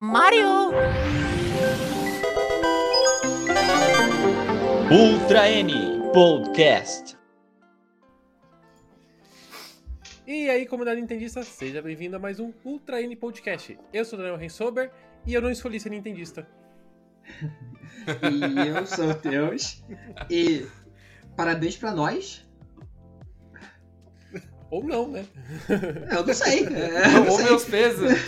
Mario! Ultra N Podcast. E aí, comunidade nintendista, seja bem-vindo a mais um Ultra N Podcast. Eu sou o Daniel Rensober e eu não escolhi ser nintendista. E eu sou o Teus. E parabéns pra nós. Ou não, né? Eu não sei. é, eu não Ou sei. meus pesos.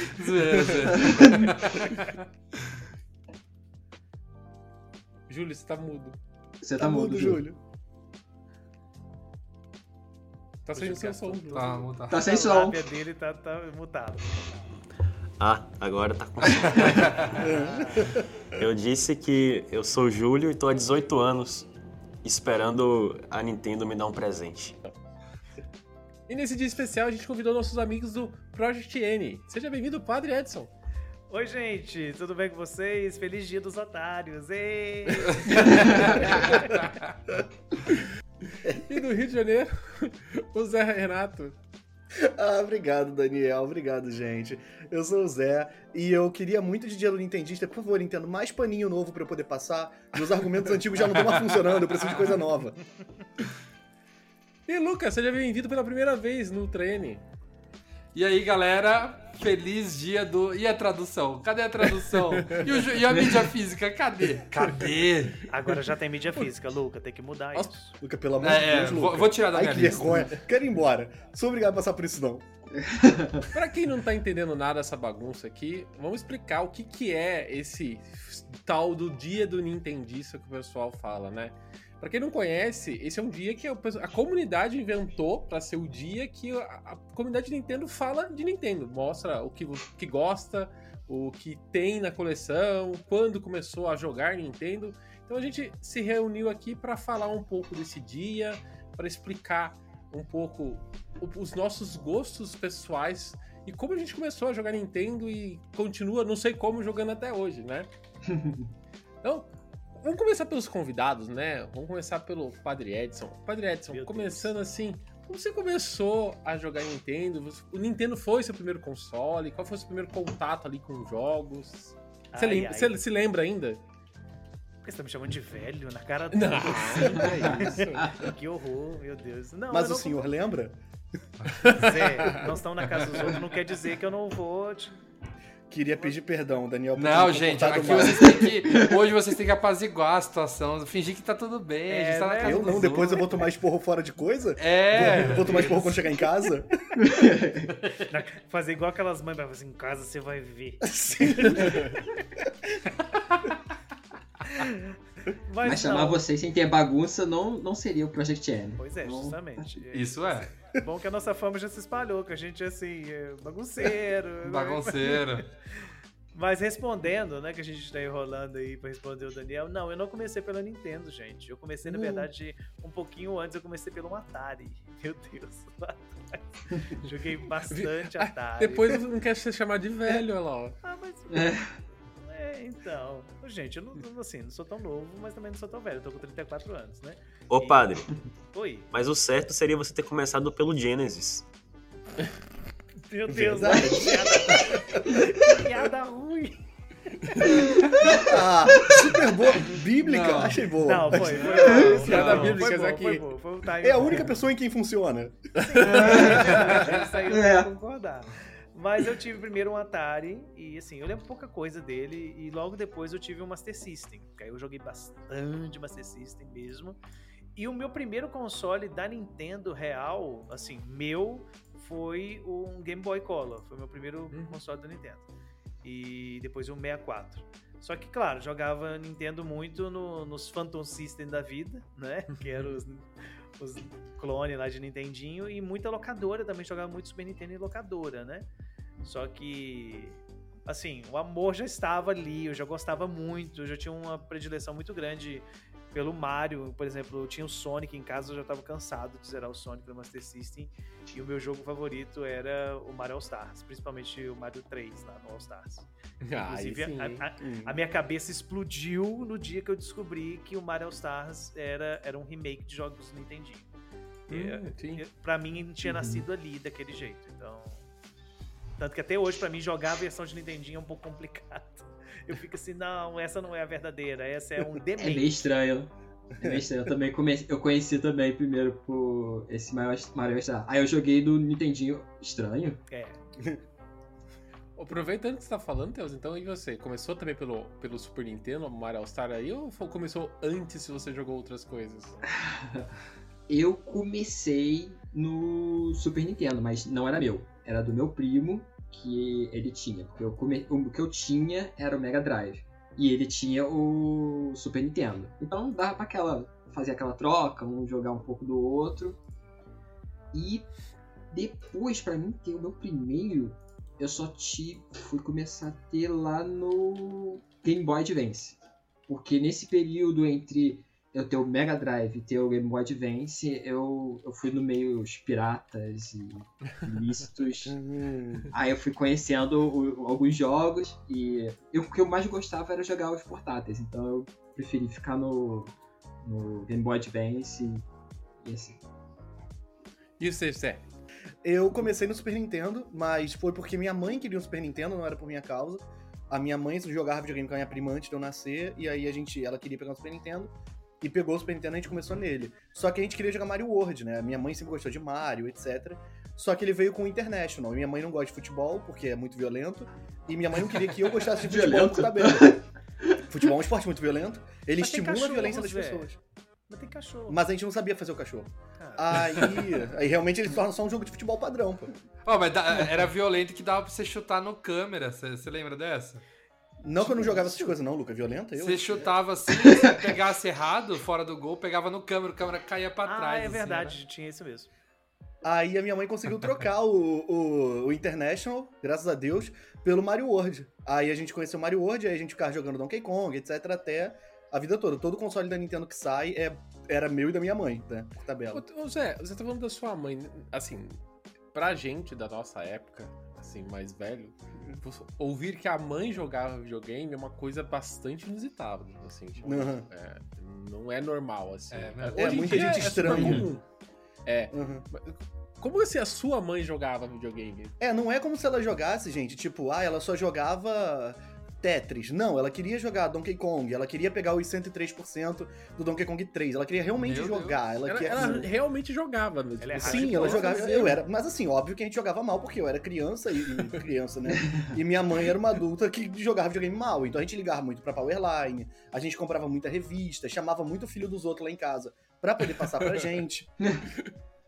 Júlio, você tá mudo. Você tá, mudo, Júlio. Tá sem o seu som. Júlio. Tá, tá. Tá sem A som. lábia dele tá, tá mutado. Ah, agora tá com Eu disse que eu sou o Júlio e tô há 18 anos esperando a Nintendo me dar um presente. E nesse dia especial a gente convidou nossos amigos do Project N. Seja bem-vindo, Padre Edson. Oi, gente, tudo bem com vocês? Feliz dia dos otários! Ei! E do Rio de Janeiro, o Zé Renato. Ah, obrigado, Daniel. Obrigado, gente. Eu sou o Zé e eu queria muito de dia do Nintendista. Por favor, Nintendo, mais paninho novo pra eu poder passar. Meus argumentos antigos já não estão mais funcionando, eu preciso de coisa nova. E Lucas, seja bem-vindo pela primeira vez no N. E aí, galera, feliz dia do. E a tradução? Cadê a tradução? E, o ju- e a mídia física? Cadê? Cadê? Agora já tem mídia física, Luca, tem que mudar Nossa, isso. Luca, pelo amor É, de é, Deus, vou- Luca. vou tirar da Ai, minha que lista. vergonha. Quero ir embora. Sou obrigado a passar por isso, não. Pra quem não tá entendendo nada dessa bagunça aqui, vamos explicar o que, que é esse tal do dia do Nintendista que o pessoal fala, né? Pra quem não conhece, esse é um dia que a a comunidade inventou pra ser o dia que a, a comunidade Nintendo fala de Nintendo. Mostra o que, o que gosta, o que tem na coleção, quando começou a jogar Nintendo. Então a gente se reuniu aqui pra falar um pouco desse dia, pra explicar um pouco os nossos gostos pessoais e como a gente começou a jogar Nintendo e continua, não sei como, jogando até hoje, né? Então, vamos começar pelos convidados, né? Vamos começar pelo Padre Edson. Padre Edson, Meu Deus. começando assim, como você começou a jogar Nintendo? Você- O Nintendo foi seu primeiro console? Qual foi o seu primeiro contato ali com jogos? Você, Ai, lembra, ai. você se lembra ainda? Por que você tá me chamando de velho na cara Não, dele? não é isso. Que horror, meu Deus. Não, Mas o não senhor lembra? Zé, nós estamos na casa dos outros, não quer dizer que eu não vou. te- Queria pedir perdão, Daniel. Não, gente, aqui mal. vocês têm que. Hoje vocês têm que apaziguar a situação, fingir que tá tudo bem. a É, gente tá na né? casa Eu não, depois eu vou tomar esporro fora de coisa? É. Vou, vou tomar esporro quando chegar em casa? na- Fazer igual aquelas mães, mas em casa você vai ver. Mas, Mas chamar vocês sem ter bagunça não, não seria o Project M. Pois é, Não- justamente. É Isso é. Bom que a nossa fama já se espalhou, que a gente é assim, é bagunceiro. né? Bagunceiro. Mas respondendo, né, que a gente tá enrolando aí pra responder o Daniel, não, eu não comecei pela Nintendo, gente. Eu comecei, na Uh. verdade, um pouquinho antes, eu comecei pelo Atari. Meu Deus. lá atrás. Joguei bastante Atari. Depois não quer ser chamado de velho, olha lá. ó. Ah, mas. É. É, então. Gente, eu não, assim, não sou tão novo, mas também não sou tão velho. Eu tô com 34 anos, né? Ô padre, Oi. mas o certo seria você ter começado pelo Genesis. Meu Deus, que piada, que piada ruim. Ah, super boa. Bíblica? Não. Achei boa. Não, foi. foi piada bíblica foi aqui. foi bom, foi um É a única pessoa em quem funciona. Isso aí eu É. vou concordar. Mas eu tive primeiro um Atari e assim, eu lembro pouca coisa dele e logo depois eu tive um Master System. Que aí eu joguei bastante Master System mesmo. E o meu primeiro console da Nintendo real, assim, meu, foi um Game Boy Color. Foi o meu primeiro Uhum. console da Nintendo. E depois um 64. Só que, claro, jogava Nintendo muito no- nos Phantom System da vida, né? Que eram os, os clones lá de Nintendinho. E muita locadora também, jogava muito Super Nintendo em locadora, né? Só que, assim, o amor já estava ali, eu já gostava muito, eu já tinha uma predileção muito grande pelo Mario, por exemplo, eu tinha o Sonic em casa, eu já estava cansado de zerar o Sonic no Master System, e o meu jogo favorito era o Mario All Stars, principalmente o Mario 3 lá no All Stars. Ah, Inclusive, sim, a- a-. A minha cabeça explodiu no dia que eu descobri que o Mario All Stars era, era um remake de jogos do Nintendinho. Hum, É, é, pra mim, tinha Uhum. nascido ali daquele jeito. Então. Tanto que até hoje, pra mim, jogar a versão de Nintendinho é um pouco complicado. Eu fico assim, não, essa não é a verdadeira, essa é um É meio demente. estranho. É meio estranho. Eu também comecei, eu conheci também primeiro por esse Mario, Mario Star. Aí eu joguei do Nintendinho estranho. É. Aproveitando que você tá falando, Teus, então e você? Começou também pelo, pelo Super Nintendo, Mario All Star aí, ou começou antes se você jogou outras coisas? Eu comecei no Super Nintendo, mas não era meu. Era do meu primo que ele tinha. Porque eu come... o que eu tinha era o Mega Drive. E ele tinha o Super Nintendo. Então dava pra aquela. fazer aquela troca, um jogar um pouco do outro. E depois, pra mim ter o meu primeiro, eu só fui começar a ter lá no Game Boy Advance. Porque nesse período entre eu ter o Mega Drive e ter o Game Boy Advance, eu, eu fui no meio os piratas e ilícitos. Hum, Aí eu fui conhecendo o- alguns jogos e eu- o que eu mais gostava era jogar os portáteis. Então eu preferi ficar no, no Game Boy Advance e, e assim. E você, Zé? Eu comecei no Super Nintendo, mas foi porque minha mãe queria um Super Nintendo, não era por minha causa. A minha mãe jogava videogame com a minha prima antes de eu nascer, e aí a gente, ela queria pegar um Super Nintendo, e pegou o Super Nintendo e a gente começou nele. Só que a gente queria jogar Mario World, né? A minha mãe sempre gostou de Mario, etc. Só que ele veio com o International. E minha mãe não gosta de futebol, porque é muito violento, e minha mãe não queria que eu gostasse de futebol Violento? por tabela. Futebol é um esporte muito violento, ele Mas estimula a violência das pessoas. Mas tem cachorro. Mas a gente não sabia fazer o cachorro. cara. Aí, aí realmente ele se torna só um jogo de futebol padrão, pô. Ó, mas da- era violento que dava pra você chutar no câmera. Você lembra dessa? Não que eu não jogava essas coisas, não, Luca. Violenta? Eu? Você chutava assim, se pegasse errado, fora do gol, pegava no câmera, o câmera caía pra ah, trás. é assim, verdade, tinha isso mesmo. Aí a minha mãe conseguiu trocar o, o, o International, graças a Deus, pelo Mario World. Aí a gente conheceu o Mario World, aí a gente ficava jogando Donkey Kong, etc. Até a vida toda. Todo console da Nintendo que sai é, era meu e da minha mãe, né? Por tabela. Ô, Zé, você tá falando da sua mãe, assim, pra gente da nossa época, assim, mais velho, ouvir que a mãe jogava videogame é uma coisa bastante inusitada, assim, tipo, Uhum. é, não é normal, assim. É. É, em muita gente é estranha. comum. É, Uhum. como assim a sua mãe jogava videogame? É, não é como se ela jogasse, gente, tipo, ah, ela só jogava Tetris. Não, ela queria jogar Donkey Kong, ela queria pegar os 103% do Donkey Kong 3, ela queria realmente Meu jogar. Ela, Ela, ela realmente jogava. Né? Ela é Tipo, Sim, ela jogava. fazer. Eu era, mas assim, óbvio que a gente jogava mal, porque eu era criança e, e criança, né? E minha mãe era uma adulta que jogava videogame mal. Então a gente ligava muito pra Powerline, a gente comprava muita revista, chamava muito o filho dos outros lá em casa pra poder passar pra gente.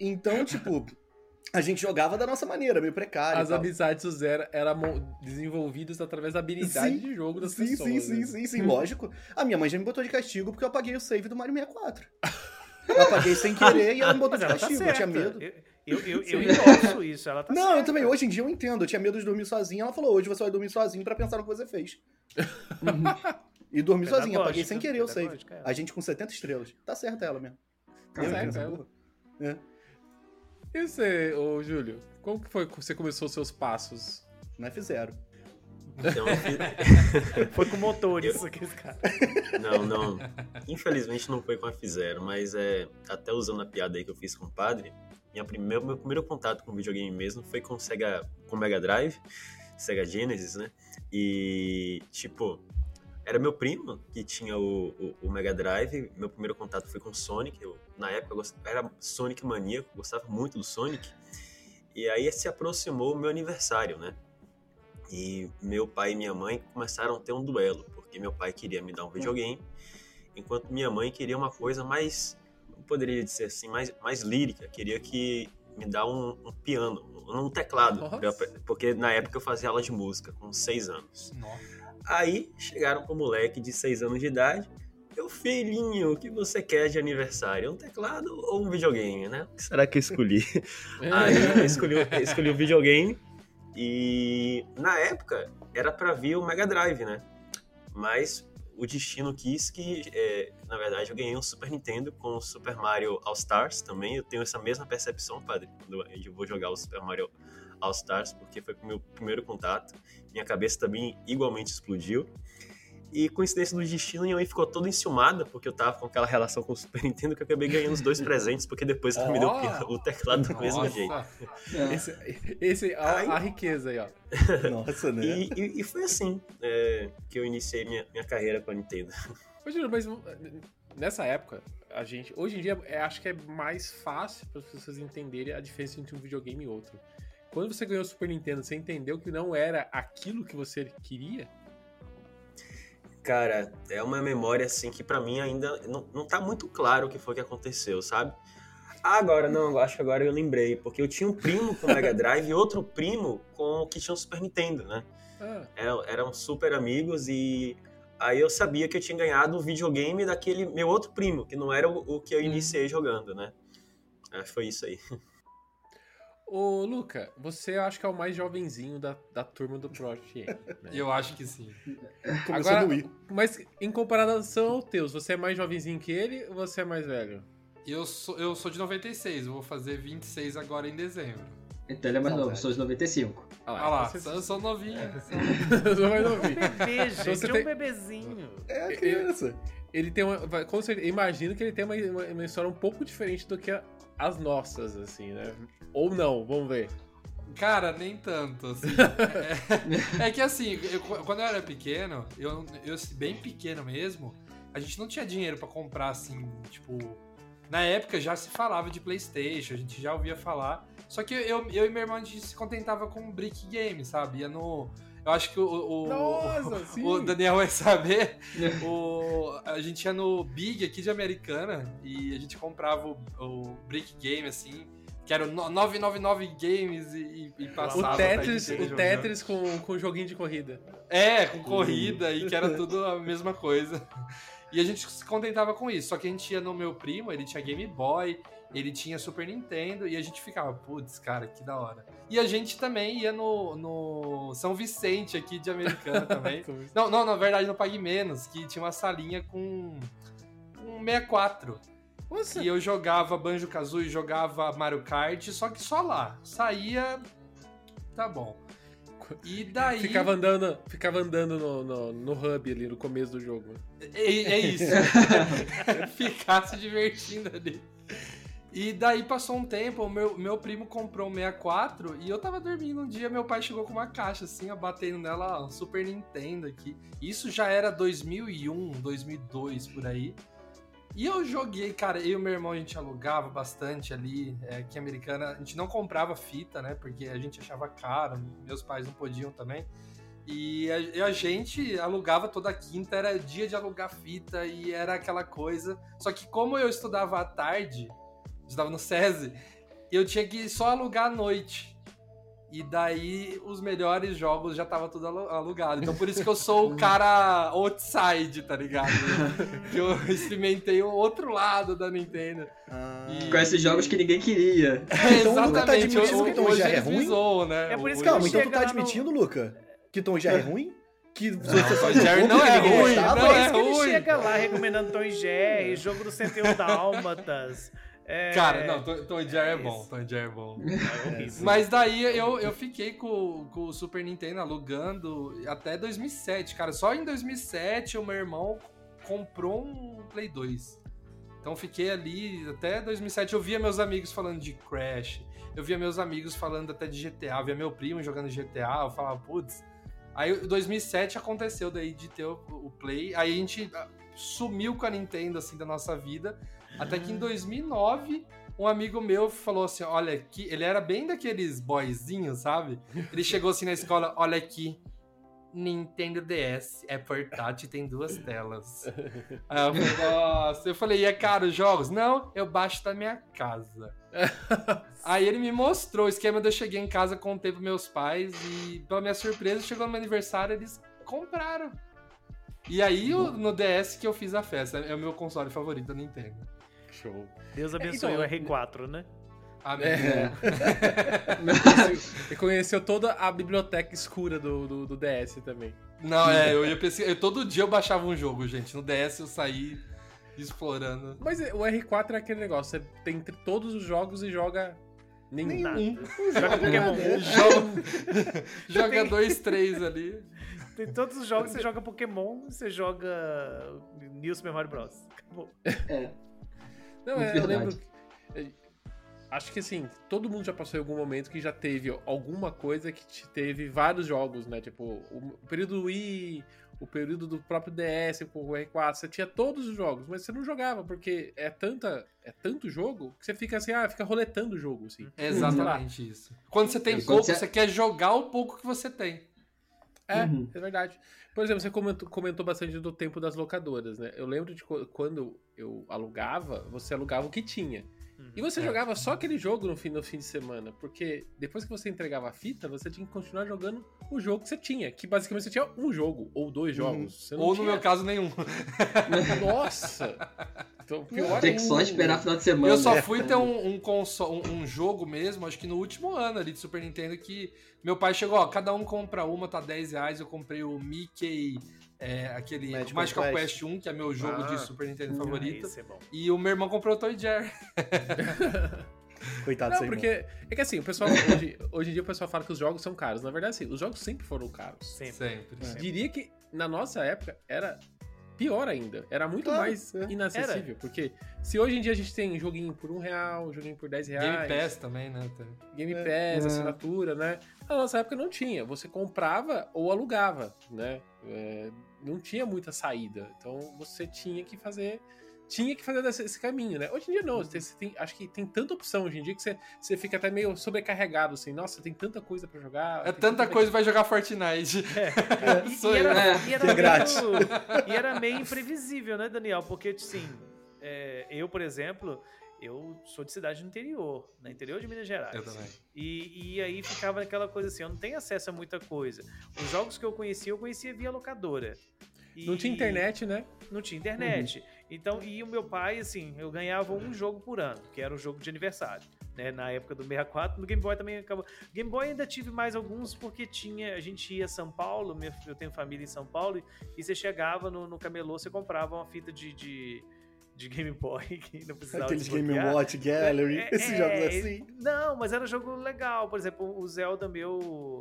Então, tipo, a gente jogava da nossa maneira, meio precária. e As tal. amizades do Zero eram mo- desenvolvidas através da habilidade Sim, de jogo das Sim, pessoas. sim, sim, né? sim, sim, lógico. A minha mãe já me botou de castigo porque eu apaguei o save do Mario 64. Eu apaguei sem querer e ela me botou de tá castigo, eu certa. tinha medo. Eu, eu, eu, eu endosso isso, ela tá Não, certa. eu também, hoje em dia eu entendo. Eu tinha medo de dormir sozinha. Ela falou: hoje você vai dormir sozinho pra pensar no que você fez. e dormi sozinha, apaguei sem querer o save. É. A gente com 70 estrelas. Tá certo ela mesmo. Tá Eu certo. É. E você, ô Júlio? Como que foi que você começou os seus passos? Não é F0. Então, Foi com motor isso aqui, cara. Não, não. Infelizmente não foi com a F0, mas é, até usando a piada aí que eu fiz com o padre, minha primeira, meu primeiro contato com videogame mesmo foi com o Sega, com o Mega Drive, Sega Genesis, né? E, tipo, era meu primo que tinha o, o, o Mega Drive, meu primeiro contato foi com o Sonic, eu, na época eu gost- era Sonic maníaco, gostava muito do Sonic, e aí se aproximou o meu aniversário, né? E meu pai e minha mãe começaram a ter um duelo, porque meu pai queria me dar um videogame, enquanto minha mãe queria uma coisa mais, eu poderia dizer assim, mais, mais lírica, queria que me dar um, um piano, um teclado, Nossa. porque na época eu fazia aula de música com seis anos. Nossa. Aí chegaram com o moleque de 6 anos de idade. Meu filhinho, o que você quer de aniversário? Um teclado ou um videogame, né? O que será que eu escolhi? Aí eu escolhi, eu escolhi o videogame. E na época era pra vir o Mega Drive, né? Mas o destino quis que, é, na verdade, eu ganhei um Super Nintendo com o Super Mario All Stars também. Eu tenho essa mesma percepção, padre, quando eu vou jogar o Super Mario All Stars, porque foi o meu primeiro contato. Minha cabeça também igualmente explodiu. E coincidência do destino, minha mãe ficou toda enciumada, porque eu tava com aquela relação com o Super Nintendo que eu acabei ganhando os dois presentes, porque depois ela me deu o teclado do mesmo jeito. É. Esse, esse a, a riqueza aí, ó. Nossa, né? E, e- e foi assim é, que eu iniciei minha, minha carreira com a Nintendo. Mas, Júlio, mas nessa época, a gente. Hoje em dia, é, acho que é mais fácil para as pessoas entenderem a diferença entre um videogame e outro. Quando você ganhou o Super Nintendo, você entendeu que não era aquilo que você queria? Cara, é uma memória assim que pra mim ainda não, não tá muito claro o que foi que aconteceu, sabe? Agora, não, eu acho que agora eu lembrei, porque eu tinha um primo com Mega Drive e outro primo com que tinha um Super Nintendo, né? Ah, Eram, eram super amigos e aí eu sabia que eu tinha ganhado o videogame daquele meu outro primo, que não era o, o que eu iniciei jogando, né? Acho que foi isso aí. Ô, Luca, você acho que é o mais jovenzinho da, da turma do Project M. né? Eu acho que sim. Começou agora-. Mas em comparação ao teus, você é mais jovenzinho que ele ou você é mais velho? Eu sou, eu sou de 96, eu vou fazer 26 agora em dezembro. Então ele é mais Não, novo, sou de 95. Ah Olha lá, então você- eu sou novinho. eu sou mais novinho. Bebê, gente, você é um tem- bebezinho. É a criança. Ele tem uma. Com certeza, imagino que ele tem uma, uma, uma história um pouco diferente do que a- as nossas, assim, né? Ou não, vamos ver. Cara, nem tanto, assim. É, é que assim, eu- quando eu era pequeno, eu, eu bem pequeno mesmo, a gente não tinha dinheiro pra comprar, assim, tipo. Na época já se falava de Playstation, a gente já ouvia falar. Só que eu, eu e meu irmão, a gente se contentava com Brick Game, sabe? Ia no. Eu acho que o, o, Nossa, sim. o Daniel vai saber. o, a gente ia no Big aqui de Americana e a gente comprava o, o Brick Game, assim, que era o no- 999 Games e, e passava. O Tetris, pra gente o. Tetris com, com joguinho de corrida. É, com corrida e que era tudo a mesma coisa. E a gente se contentava com isso. Só que a gente ia no meu primo, ele tinha Game Boy, ele tinha Super Nintendo, e a gente ficava, putz, cara, que da hora. E a gente também ia no, no São Vicente aqui de Americana também. Não, não, na verdade no Pague Menos, que tinha uma salinha com um 64. Nossa, E eu jogava Banjo Kazooie, jogava Mario Kart, só que só lá. Saía. Tá bom. E daí. ficava andando, ficava andando no, no, no hub ali no começo do jogo. É, é isso. Ficar se divertindo ali. E daí passou um tempo, meu, meu primo comprou um 64 e eu tava dormindo um dia, meu pai chegou com uma caixa assim, ó, batendo nela, ó, um Super Nintendo aqui. Isso já era 2001, 2002 por aí. E eu joguei, cara, eu e meu irmão a gente alugava bastante ali, é, aqui Americana, a gente não comprava fita, né, porque a gente achava caro, meus pais não podiam também. E a, e a gente alugava toda quinta, era dia de alugar fita e era aquela coisa. Só que como eu estudava à tarde, estudava no SESI, eu tinha que só alugar à noite. E daí os melhores jogos já tava tudo alu- alugado. Então por isso que eu sou o cara outside, tá ligado? que eu experimentei o outro lado da Nintendo. Ah, E- Com esses jogos que ninguém queria. Então, o Luca tá admitindo que Tom hoje Jerry é ruim? né? É por isso que Calma, então tu tá lá no- admitindo, Luca, que Tom Jerry é ruim? Que você Tom só Jerry não é ninguém ruim, gostava? não é isso que ele ruim. chega lá recomendando Tom e Jerry, jogo do 101 Dálmatas. É... Cara, não, Tom, Jerry é isso. bom, Tom Jerry é bom. É. Mas daí eu, eu fiquei com, com o Super Nintendo alugando até 2007, cara. Só em 2007 o meu irmão comprou um Play 2. Então fiquei ali até 2007. Eu via meus amigos falando de Crash, eu via meus amigos falando até de GTA, eu via meu primo jogando GTA. Eu falava, putz. Aí em 2007 aconteceu daí de ter o, o Play. Aí a gente ah, sumiu com a Nintendo assim da nossa vida. Até que em 2009 um amigo meu falou assim: Olha aqui, ele era bem daqueles boyzinhos, sabe? Ele chegou assim na escola: Olha aqui, Nintendo DS é portátil e tem duas telas. Aí eu falei: Nossa, eu falei: E é caro os jogos? Não, eu baixo da minha casa. Aí ele me mostrou o esquema de eu cheguei em casa, contei pros meus pais e, pela minha surpresa, chegou no meu aniversário eles compraram. E aí no DS que eu fiz a festa. É o meu console favorito da Nintendo. Show. Deus abençoe então, o R4, né? Amém. É. E conheceu toda a biblioteca escura do, do, do DS também. Não, é, eu ia pesquisar. eu- todo dia eu baixava um jogo, gente. No DS eu saí explorando. Mas o R4 é aquele negócio, você tem entre todos os jogos e joga Nenhum. Nada. Um. Joga Pokémon. Joga, joga dois, três ali. Tem todos os jogos, você joga Pokémon, você joga New Super Mario Bros. Acabou. É. Não, é, eu lembro. é, Acho que assim, todo mundo já passou em algum momento que já teve alguma coisa que te teve vários jogos, né? Tipo, o o período do Wii, o período do próprio DS com o R4, você tinha todos os jogos, mas você não jogava, porque é tanta. É tanto jogo que você fica assim, ah, fica roletando o jogo, assim. É exatamente isso. Quando você tem quando pouco, você- você quer jogar o pouco que você tem. É, Uhum. é verdade. Por exemplo, você comentou, comentou bastante do tempo das locadoras, né? Eu lembro de quando eu alugava, você alugava o que tinha. E você É. jogava só aquele jogo no fim, no fim de semana, porque depois que você entregava a fita, você tinha que continuar jogando o jogo que você tinha, que basicamente você tinha um jogo ou dois Uhum. jogos. Você não Ou no tinha... meu caso, nenhum. Nossa! Então, pior Tem que só ainda. esperar final de semana. Eu só né? fui ter um, um, conso- um, um jogo mesmo, acho que no último ano ali de Super Nintendo, que meu pai chegou, ó, cada um compra uma, tá 10 reais. Eu comprei o Mickey, é, aquele Magical Magical, Quest. Quest 1, que é meu jogo Ah. de Super Nintendo Ah, favorito. é bom. E o meu irmão comprou o Toy Jerry. Coitado Não, porque irmão. é que assim, o pessoal hoje, hoje em dia o pessoal fala que os jogos são caros. Na verdade, assim, os jogos sempre foram caros. Sempre. Sempre. É. Diria que na nossa época era pior ainda. Era muito Claro, mais é. inacessível. Porque se hoje em dia a gente tem joguinho por um real, joguinho por 10 reais. Game Pass também, né? Game É. Pass, É. assinatura, né? Na nossa época não tinha. Você comprava ou alugava, né? É, não tinha muita saída. Então você tinha que fazer. Tinha que fazer esse, caminho, né? Hoje em dia não. Tem- você tem- acho que tem tanta opção hoje em dia que você, você fica até meio sobrecarregado, assim. Nossa, tem tanta coisa pra jogar. É tanta coisa vai jogar Fortnite. E, Sou e era, É, e, era que é grátis. meio, e era meio imprevisível, né, Daniel? Porque, assim, é, eu, por exemplo, eu sou de cidade no interior, no interior de Minas Gerais. Eu também. E, e aí ficava naquela coisa assim, eu não tenho acesso a muita coisa. Os jogos que eu conhecia, eu conhecia via locadora. E- Não tinha internet, né? não tinha internet. Então, e o meu pai, assim, eu ganhava um jogo por ano, que era o jogo de aniversário. Né, na época do 64, no Game Boy também acabou. Game Boy ainda tive mais alguns porque tinha, a gente ia a São Paulo, minha- eu tenho família em São Paulo, e, você chegava no, no camelô, você comprava uma fita de, de, de Game Boy que não precisava Aqueles Game. Watch, Gallery, É, esses é, jogos assim. Não, mas era jogo legal. Por exemplo, o Zelda meu,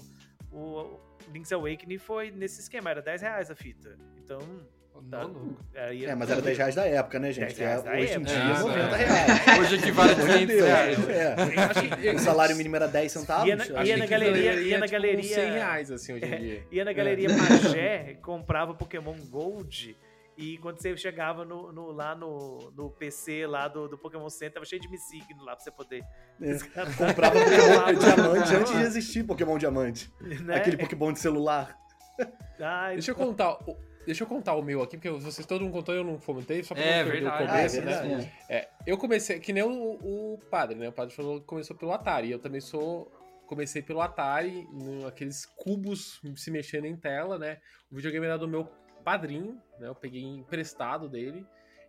o Link's Awakening foi nesse esquema, era 10 reais a fita. Então, tá, aí É, mas era 10 reais da época, né, gente? 10 reais É, hoje em dia, É, 90 é. reais. Hoje equivale a Pelo amor de 500 Deus. reais. É. Acho que- O salário mínimo era 10 centavos. Ia na- acho ia na galeria- daí- ia na tipo, galeria- uns 100 reais, assim, hoje em dia. ia na galeria Magé, comprava Pokémon Gold. E quando você chegava no, no- lá no, no PC lá do, do Pokémon Center, tava cheio de Missigno lá pra você poder. É. Comprava Pokémon Diamante antes de existir Pokémon Diamante. Né? Aquele Pokémon de celular. Ai, Deixa eu contar. Deixa eu contar o meu aqui, porque vocês todo mundo contou e eu não comentei, só pra É, não perder verdade. o começo, Ah, é né? verdade. É, eu comecei, que nem o, o padre, né? O padre falou que começou pelo Atari. Eu também sou. Comecei pelo Atari, no- aqueles cubos se mexendo em tela, né? O videogame era do meu padrinho, né? Eu peguei emprestado dele.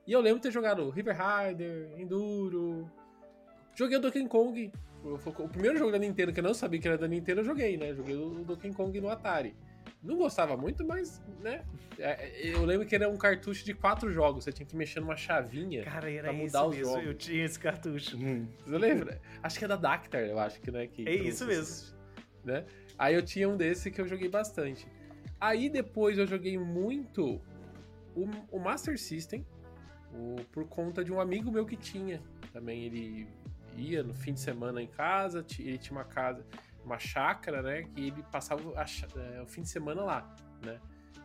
E eu lembro de ter jogado River Rider, Enduro. Joguei o Donkey Kong. O primeiro jogo da Nintendo que eu não sabia que era da Nintendo, eu joguei, né? Joguei o Donkey Kong no Atari. Não gostava muito, mas, né? é, Eu lembro que era um cartucho de quatro jogos. Você tinha que mexer numa chavinha. Cara, era pra isso mudar os mesmo. jogos. Eu tinha esse cartucho. Hum. Você lembra? Acho que é da Dactar, eu acho que, né? Que É isso esses, Né? Aí eu tinha um desse que eu joguei bastante. Aí depois eu joguei muito o, o Master System, o- por conta de um amigo meu que tinha. Também ele ia no fim de semana em casa, ele tinha uma casa, uma chácara, né? Que ele passava a é, o fim de semana lá, né?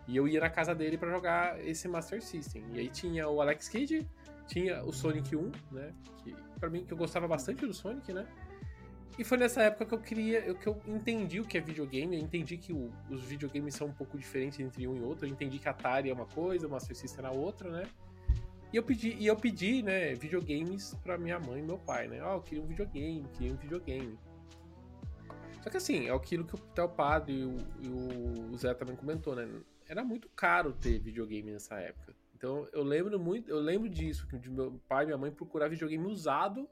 E eu ia na casa dele pra jogar esse Master System. E aí tinha o Alex Kidd, tinha o Sonic 1, né? Que para mim que eu gostava bastante do Sonic, né? E foi nessa época que eu queria, que eu entendi o que é videogame, eu entendi que o- os videogames são um pouco diferentes entre um e outro, eu entendi que a Atari é uma coisa, o Master System era outra, né? E eu pedi, e eu pedi, né, videogames pra minha mãe e meu pai, né? Ó, eu queria um videogame, queria um videogame. Só que assim, é aquilo que o padre e o, e o Zé também comentou, né? Era muito caro ter videogame nessa época. Então eu lembro muito, eu lembro disso, que de meu pai e minha mãe procurar videogame usado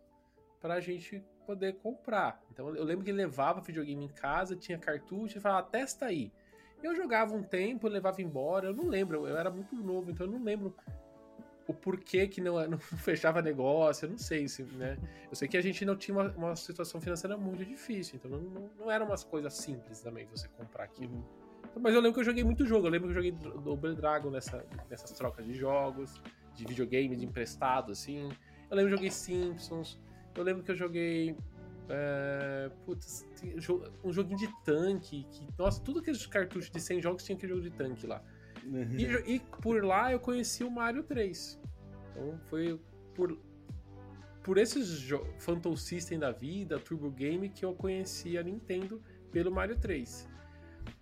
pra gente poder comprar. Então eu lembro que ele levava videogame em casa, tinha cartucho e falava, testa aí. Eu jogava um tempo, levava embora, eu não lembro, eu era muito novo, então eu não lembro o porquê que não, não fechava negócio, eu não sei, se, né? Eu sei que a gente não tinha uma, uma situação financeira muito difícil, então não, não, não eram umas coisas simples também você comprar aquilo. Mas eu lembro que eu joguei muito jogo, eu lembro que eu joguei Double Dragon nessa, nessas trocas de jogos, de videogame, de emprestado, assim. Eu lembro que eu joguei Simpsons, eu lembro que eu joguei. É, putz, um joguinho de tanque. Que, nossa, tudo aqueles cartuchos de 100 jogos tinha aquele jogo de tanque lá. E, e, por lá eu conheci o Mario 3. Então foi por, por esses Phantom System da vida, Turbo Game, que eu conheci a Nintendo pelo Mario 3.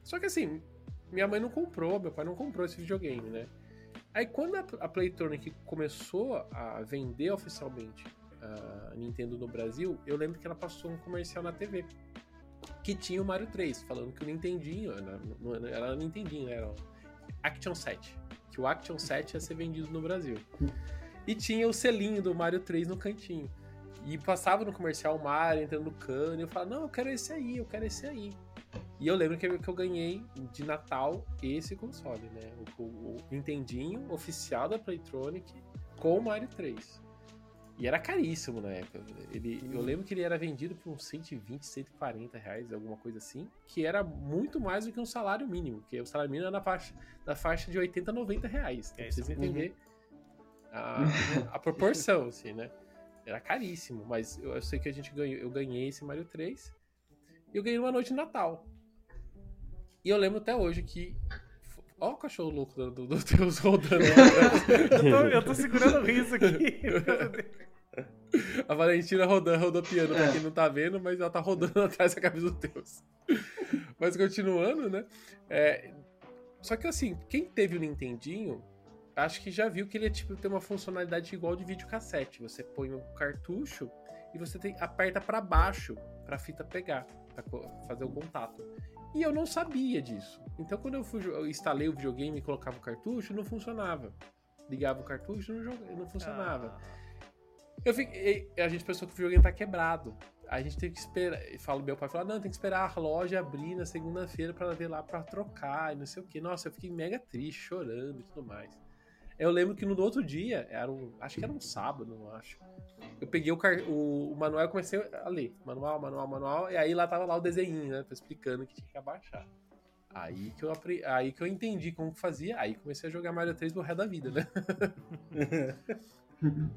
Só que assim, minha mãe não comprou, meu pai não comprou esse videogame, né? Aí quando a, Playtronic começou a vender oficialmente a Nintendo no Brasil, eu lembro que ela passou um comercial na TV que tinha o Mario 3, falando que o Nintendinho, era Nintendinho, era o Action 7, que o Action 7 ia ser vendido no Brasil. E tinha o selinho do Mario 3 no cantinho. E passava no comercial o Mario entrando no cano, e eu falava, não, eu quero esse aí, eu quero esse aí. E eu lembro que eu, que eu ganhei de Natal esse console, né? O, o, o Nintendinho oficial da Playtronic com o Mario 3. E era caríssimo na época. Ele, eu lembro que ele era vendido por uns 120, 140 reais, alguma coisa assim, que era muito mais do que um salário mínimo, porque o salário mínimo era na faixa, na faixa de 80, 90 reais. Então, é, vocês entender a, a, proporção, assim, né? Era caríssimo, mas eu, eu, sei que a gente ganhou, eu ganhei esse Mario 3 e eu ganhei uma noite de Natal. E eu lembro até hoje que Olha o cachorro louco do, do, do Deus rodando. eu, tô, eu tô segurando o riso aqui. A Valentina rodando, rodopiando, pra quem não tá vendo, mas ela tá rodando atrás da cabeça do Deus. Mas continuando, né? É... Só que assim, quem teve o Nintendinho, acho que já viu que ele é, tipo, tem uma funcionalidade igual de videocassete. Você põe um cartucho e você tem, aperta para baixo pra fita pegar, pra fazer o contato. E eu não sabia disso. Então quando eu, fui, eu instalei o videogame e colocava o cartucho, não funcionava. Ligava o cartucho, não, jogava, não funcionava. Ah. Eu fiquei, a gente pensou que o videogame tá quebrado. A gente teve que esperar. Falo, meu pai falou: não, tem que esperar a loja abrir na segunda-feira para ver lá para trocar e não sei o que. Nossa, eu fiquei mega triste, chorando e tudo mais. Eu lembro que no outro dia, era um, acho que era um sábado, não acho. Eu peguei o, o, o manual e comecei a ler. Manual, manual, manual. E aí lá tava lá o desenho, né? Tô explicando que tinha que abaixar. Aí que eu, apre... aí que eu entendi como fazia. Aí comecei a jogar Mario 3 no resto da vida, né?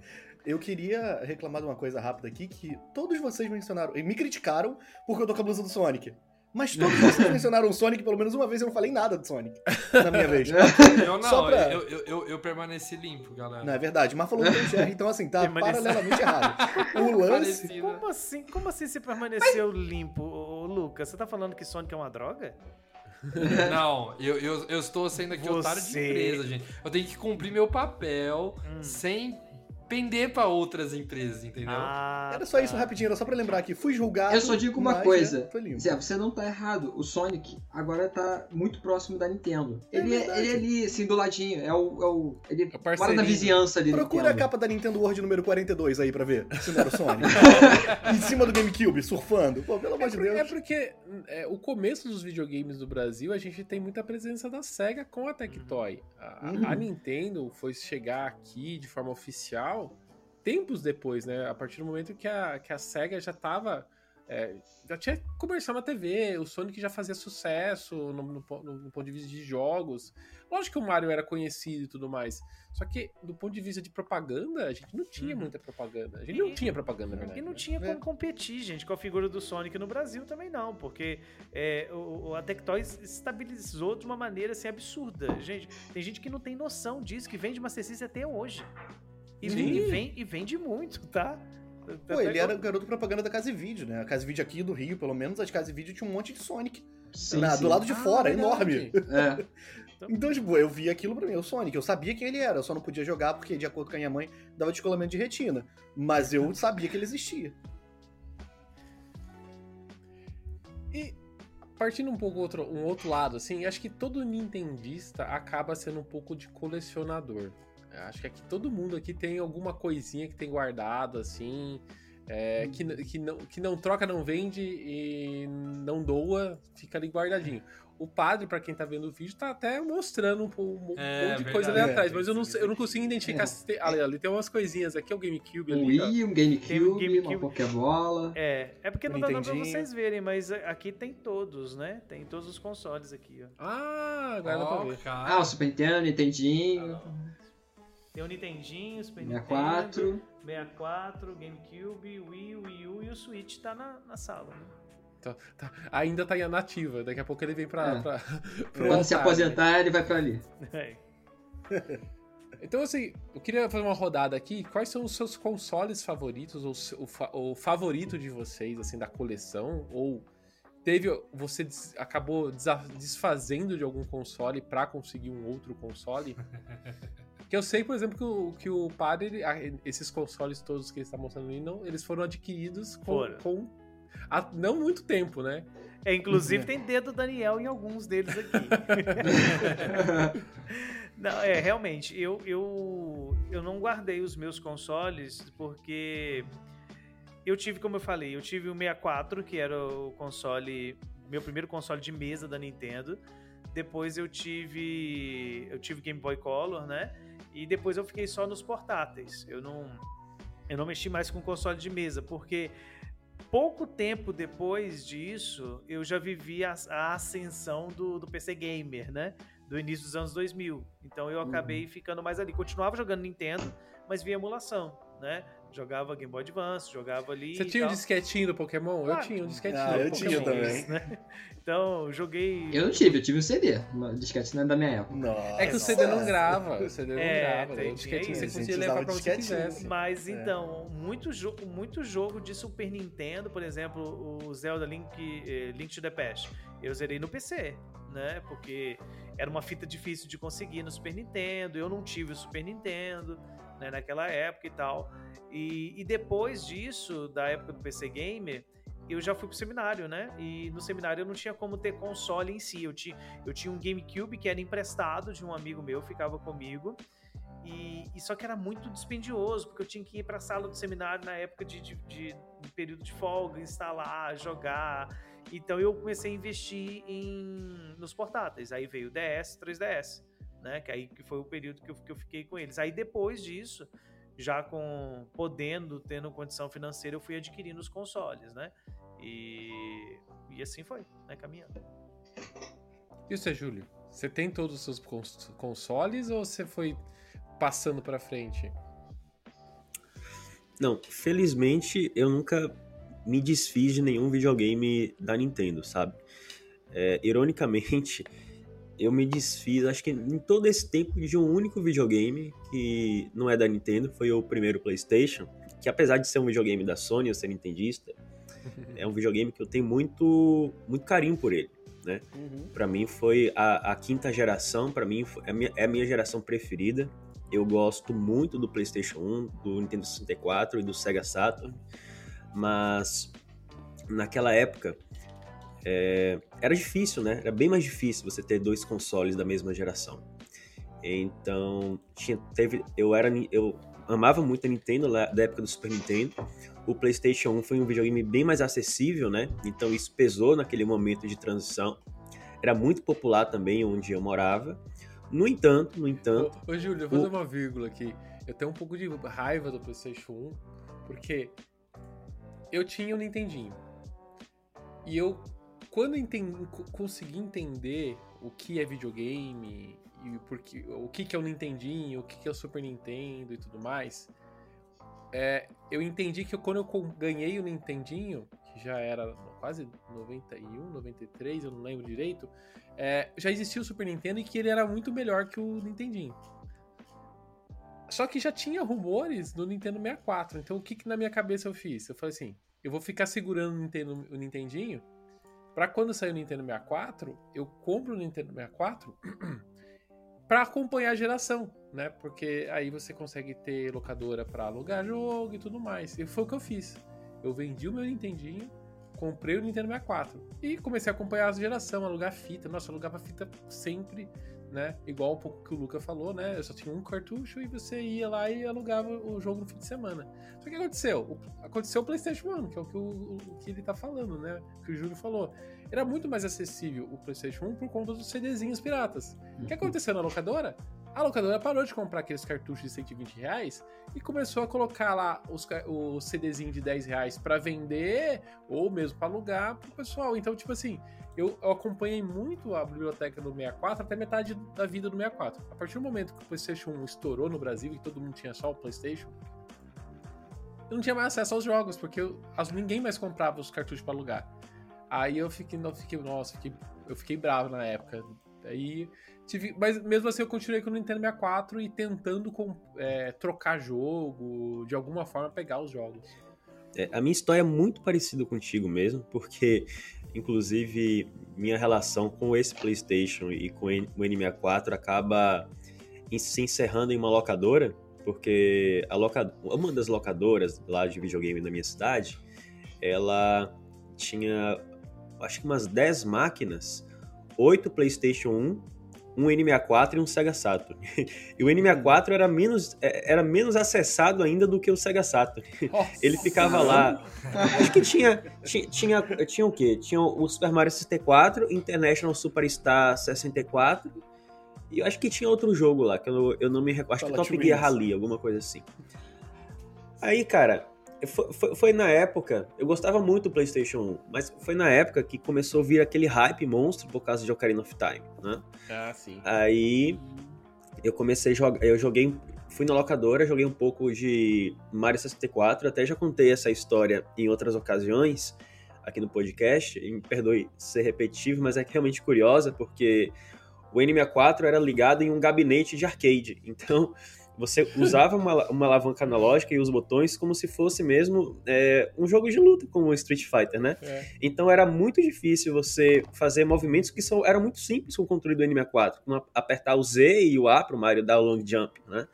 Eu queria reclamar de uma coisa rápida aqui, que todos vocês mencionaram, me criticaram porque eu tô com a blusa do Sonic. Mas todos vocês mencionaram o Sonic pelo menos uma vez, eu não falei nada do Sonic na minha vez. Eu não, pra... eu, eu, eu, eu, permaneci limpo, galera. Não, é verdade, mas falou do GR, então assim, tá paralelamente errado. O lance... Como assim, como assim você permaneceu mas... limpo, Lucas? Você tá falando que Sonic é uma droga? Não, eu, eu, eu estou sendo aqui Você... otário de empresa, gente. Eu tenho que cumprir meu papel hum. sem pender para outras empresas, entendeu? Ah, era só tá. isso rapidinho, era só para lembrar aqui. Fui julgado. Eu só digo uma coisa. Zé, você não tá errado. O Sonic agora tá muito próximo da Nintendo. É ele, é, ele é ali, assim, do ladinho. É o. É o ele é mora na vizinhança ali. Procura Nintendo. a capa da Nintendo World número 42 aí pra ver se não era o Sonic. em cima do GameCube, surfando. Pô, pelo amor é de Deus. É porque é, o começo dos videogames do Brasil, a gente tem muita presença da SEGA com a Tectoy. A, uhum. a Nintendo foi chegar aqui de forma oficial tempos depois, né? A partir do momento que a, que a SEGA já tava. É, já tinha comercial na TV, o Sonic já fazia sucesso no, no, no, ponto de vista de jogos. Lógico que o Mario era conhecido e tudo mais. Só que, do ponto de vista de propaganda, a gente não tinha uhum. muita propaganda. A gente e, não tinha propaganda, na verdade. E não né? tinha como é. competir, gente, com a figura do Sonic no Brasil também não, porque é, o, a Tectoys estabilizou de uma maneira assim, absurda. Gente, tem gente que não tem noção disso, que vende Master System até hoje. E, e, vem, e vende muito, tá? Pô, ele era o garoto propaganda da Casa e Vídeo, né? A Casa e Vídeo aqui do Rio, pelo menos, a de Casa e Vídeo tinha um monte de Sonic. Sim, na, sim. Do lado de ah, fora, enorme. É. então, tipo, eu vi aquilo pra mim, o Sonic. Eu sabia quem ele era, eu só não podia jogar porque, de acordo com a minha mãe, dava descolamento de retina. Mas eu sabia que ele existia. E partindo um pouco outro, um outro lado, assim, acho que todo nintendista acaba sendo um pouco de colecionador. Acho que aqui todo mundo aqui tem alguma coisinha que tem guardado, assim. É, que, n- que, não, que não troca, não vende e não doa, fica ali guardadinho. O padre, pra quem tá vendo o vídeo, tá até mostrando um, um É, monte de coisa ali verdade. atrás, É, mas eu não, eu não consigo identificar. É. se tem- ali, ali tem umas coisinhas aqui, é o GameCube Um ali. ó. Wii, um Tem o GameCube, GameCube. uma Pokébola. É, é porque não Um dá nada pra Nintendinho. vocês verem, mas aqui tem todos, né? Tem todos os consoles aqui, ó. Ah, agora dá pra ver. cara. Ah, o Super Nintendo, Nintendinho, Tem o Nintendinho, o Super 64. Nintendo, 64, GameCube, Wii, Wii U e o Switch tá na, na sala, né? Tá- tá- ainda tá em nativa, daqui a pouco ele vem pra. É. pra- pro Quando se né? aposentar, ele vai pra ali. É. Então, assim, eu queria fazer uma rodada aqui. Quais são os seus consoles favoritos, ou o, fa- o favorito de vocês, assim, da coleção? Ou teve. Você des- acabou desfazendo de algum console pra conseguir um outro console? Que eu sei, por exemplo, que o, que o padre, ele- esses consoles todos que ele está mostrando ali, não, eles foram adquiridos com, Foram. com há não muito tempo, né? É, inclusive tem dedo do Daniel em alguns deles aqui. Não, é, realmente, eu, eu, eu não guardei os meus consoles porque eu tive, como eu falei, eu tive o 64, que era o console, meu primeiro console de mesa da Nintendo. Depois eu tive, eu tive Game Boy Color, né? E depois eu fiquei só nos portáteis. Eu não, eu não mexi mais com console de mesa, porque pouco tempo depois disso, eu já vivi a, a ascensão do, do PC Gamer, né? Do início dos anos 2000. Então eu acabei ficando mais ali. Continuava jogando Nintendo, mas via emulação, né? Jogava Game Boy Advance, jogava ali. Você tinha o tal. disquetinho do Pokémon? Claro. Eu tinha um disquetinho Ah, do eu Pokémon. tinha também. Isso, né? Então, joguei. Eu não tive, eu tive um CD. Uma disquete não é da minha época. Nossa. É que o CD não grava, o CD não É, grava. tem- O disquetinho você isso. conseguia A gente levar pra onde você quisesse. Mas É. então, muito, jo muito jogo de Super Nintendo, por exemplo, o Zelda Link, eh, Link to the Past, eu zerei no PC, né? Porque era uma fita difícil de conseguir no Super Nintendo, eu não tive o Super Nintendo né, naquela época e tal. E, e depois disso, da época do PC Gamer, eu já fui pro seminário, né? E no seminário eu não tinha como ter console em si. Eu tinha, eu tinha um GameCube que era emprestado de um amigo meu, ficava comigo. E, e só que era muito dispendioso, porque eu tinha que ir para a sala do seminário na época de, de, de- de período de folga, instalar, jogar. Então eu comecei a investir em, nos portáteis. Aí veio o DS, 3DS, né? Que aí que foi o período que eu, que eu fiquei com eles. Aí depois disso, já com podendo, tendo condição financeira, eu fui adquirindo os consoles, né? E, e assim foi, né? Caminhando. E você, Júlio? Você tem todos os seus cons- consoles ou você foi passando pra frente? Não, felizmente eu nunca me desfiz de nenhum videogame da Nintendo, sabe? É, ironicamente, eu me desfiz, acho que em todo esse tempo, de um único videogame que não é da Nintendo, foi o primeiro PlayStation, que apesar de ser um videogame da Sony, eu ser nintendista, é um videogame que eu tenho muito, muito carinho por ele. Uhum. Pra mim foi a, a quinta geração, pra mim é a, minha, é a minha geração preferida. Eu gosto muito do PlayStation 1, do Nintendo 64 e do Sega Saturn, mas naquela época é, era difícil, né? Era bem mais difícil você ter dois consoles da mesma geração. Então, tinha, teve, eu era eu amava muito a Nintendo lá da época do Super Nintendo. O PlayStation 1 foi um videogame bem mais acessível, né? Então isso pesou naquele momento de transição. Era muito popular também onde eu morava. No entanto, no entanto, Ô, ô, Júlio, eu vou fazer uma vírgula aqui. Eu tenho um pouco de raiva do PlayStation 1, porque eu tinha o Nintendinho. E eu, quando enten- co- consegui entender o que é videogame, e porque, o que, que é o Nintendinho, o que, que é o Super Nintendo e tudo mais, é, eu entendi que quando eu ganhei o Nintendinho, que já era quase 91, 93, eu não lembro direito, é, já existia o Super Nintendo e que ele era muito melhor que o Nintendinho. Só que já tinha rumores do Nintendo 64. Então o que, que na minha cabeça eu fiz? Eu falei assim: eu vou ficar segurando o, Nintendo, o Nintendinho. Pra quando sair o Nintendo 64, eu compro o Nintendo 64 pra acompanhar a geração, né? Porque aí você consegue ter locadora pra alugar jogo e tudo mais. E foi o que eu fiz. Eu vendi o meu Nintendinho, comprei o Nintendo 64 e comecei a acompanhar a geração, alugar fita. Nossa, eu alugava fita sempre né? Igual um pouco que o Luca falou, né? Eu só tinha um cartucho e você ia lá e alugava o jogo no fim de semana. Só que o que aconteceu? O- Aconteceu o PlayStation 1, que é o que, o, o que ele tá falando, né? Que o Júlio falou. Era muito mais acessível o PlayStation 1 por conta dos CDzinhos piratas. O que aconteceu na locadora? A locadora parou de comprar aqueles cartuchos de 120 reais e começou a colocar lá os, o CDzinho de 10 reais pra vender ou mesmo pra alugar pro pessoal. Então, tipo assim, eu, eu acompanhei muito a biblioteca do 64 até metade da vida do 64. A partir do momento que o PlayStation 1 estourou no Brasil e todo mundo tinha só o PlayStation, eu não tinha mais acesso aos jogos, porque eu- ninguém mais comprava os cartuchos pra alugar. Aí eu fiquei, não, fiquei nossa, fiquei, eu fiquei bravo na época. Aí tive, mas mesmo assim eu continuei com o Nintendo 64 e tentando com- é, trocar jogo, de alguma forma pegar os jogos. É, a minha história é muito parecida contigo mesmo, porque, inclusive, minha relação com esse PlayStation e com o N- o N64 acaba se encerrando em uma locadora, porque a loca... uma das locadoras lá de videogame da minha cidade, ela tinha, acho que umas 10 máquinas, 8 PlayStation 1, um N64 e um Sega Saturn. E o N64 era menos, é, era menos acessado ainda do que o Sega Saturn. Ele ficava lá. Acho que tinha, tinha, tinha, tinha o quê? Tinha o Super Mario 64, International Superstar 64, e eu acho que tinha outro jogo lá, que eu, eu não me recordo. Acho que Fala Top Twins. Gear Rally, alguma coisa assim. Aí, cara, foi, foi, foi na época, eu gostava muito do PlayStation 1, mas foi na época que começou a vir aquele hype monstro por causa de Ocarina of Time, né? Ah, sim. Aí eu comecei a jogar, eu joguei, fui na locadora, joguei um pouco de Mario 64, até já contei essa história em outras ocasiões aqui no podcast, e me perdoe ser repetitivo, mas é realmente curiosa, porque o N64 era ligado em um gabinete de arcade, então você usava uma, uma alavanca analógica e os botões como se fosse mesmo é, um jogo de luta, como o Street Fighter, né? É. Então era muito difícil você fazer movimentos que são, eram muito simples com o controle do N64, como apertar o Z e o A para o Mario dar o long jump, né?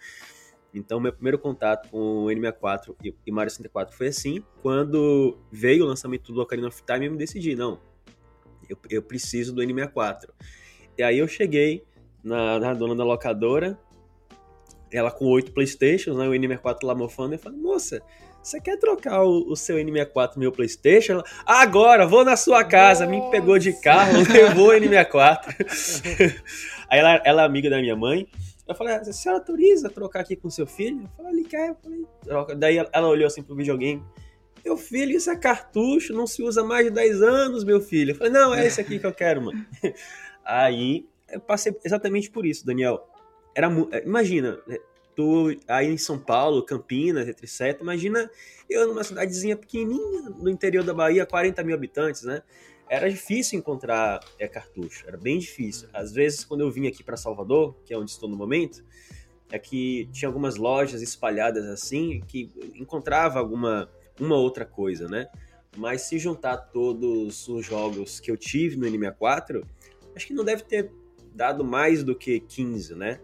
Então meu primeiro contato com o N64 e, e Mario 64 foi assim, quando veio o lançamento do Ocarina of Time eu me decidi, não, eu, eu preciso do N64. E aí eu cheguei na, na dona da locadora, ela com oito Playstations, né, o N64 lá mofando, e eu falei, moça, você quer trocar o, o seu N64 no meu Playstation? Ela, Agora, vou na sua casa. Me pegou de carro, levou o N64. Aí ela, ela é amiga da minha mãe. Eu falei, a senhora autoriza trocar aqui com seu filho? Eu falei, ele quer. Eu falei, troca. Daí ela, ela olhou assim pro videogame. Meu filho, isso é cartucho, não se usa mais de 10 anos, meu filho. Eu falei, não, é esse aqui que eu quero, mano. Aí eu passei exatamente por isso, Daniel. Era, mu- imagina, tu aí em São Paulo, Campinas, etc. Imagina eu numa cidadezinha pequenininha no interior da Bahia, 40 mil habitantes, né? Era difícil encontrar é, cartucho, era bem difícil. Às vezes, quando eu vim aqui para Salvador, que é onde estou no momento, é que tinha algumas lojas espalhadas assim, que encontrava alguma uma outra coisa, né? Mas se juntar todos os jogos que eu tive no N64, acho que não deve ter dado mais do que 15, né?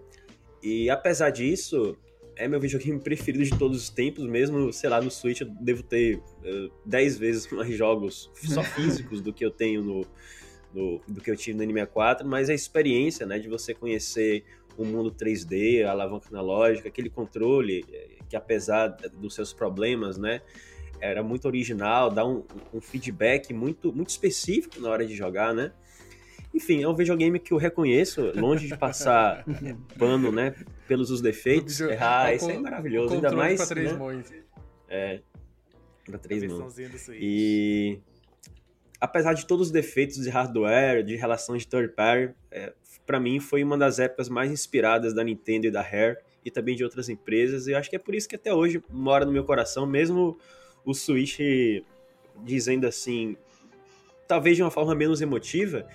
E apesar disso, é meu videogame preferido de todos os tempos, mesmo, sei lá, no Switch eu devo ter eh, 10 vezes mais jogos só físicos do que eu tenho no, no- do que eu tive no N64, mas a experiência, né, de você conhecer o mundo 3D, a alavanca analógica, aquele controle eh, que apesar dos seus problemas, né, era muito original, dá um, um feedback muito, muito específico na hora de jogar, né? Enfim, é um videogame que eu reconheço, longe de passar pano, né, pelos os defeitos. Video- Errar, é o isso é maravilhoso, ainda mais pra três né, mãos. pra três mãos. E apesar de todos os defeitos de hardware, de relação de third party, é, para mim foi uma das épocas mais inspiradas da Nintendo e da Rare e também de outras empresas. E eu acho que é por isso que até hoje mora no meu coração, mesmo o Switch dizendo assim, talvez de uma forma menos emotiva,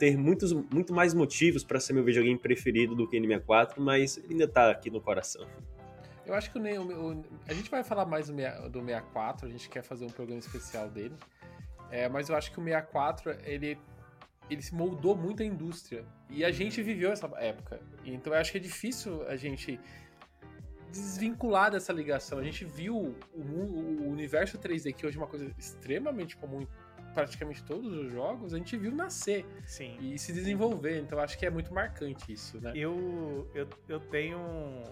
ter muitos, muito mais motivos para ser meu videogame preferido do que o N64, mas ele ainda tá aqui no coração. Eu acho que o, o- a gente vai falar mais do, meia- do 64, a gente quer fazer um programa especial dele. É, mas eu acho que o 64, ele, ele se moldou muito a indústria. E a gente viveu essa época. Então eu acho que é difícil a gente desvincular dessa ligação. A gente viu o, o universo 3D, que hoje é uma coisa extremamente comum praticamente todos os jogos, a gente viu nascer Sim. e se desenvolver. Então acho que é muito marcante isso, né? Eu, eu, eu tenho um,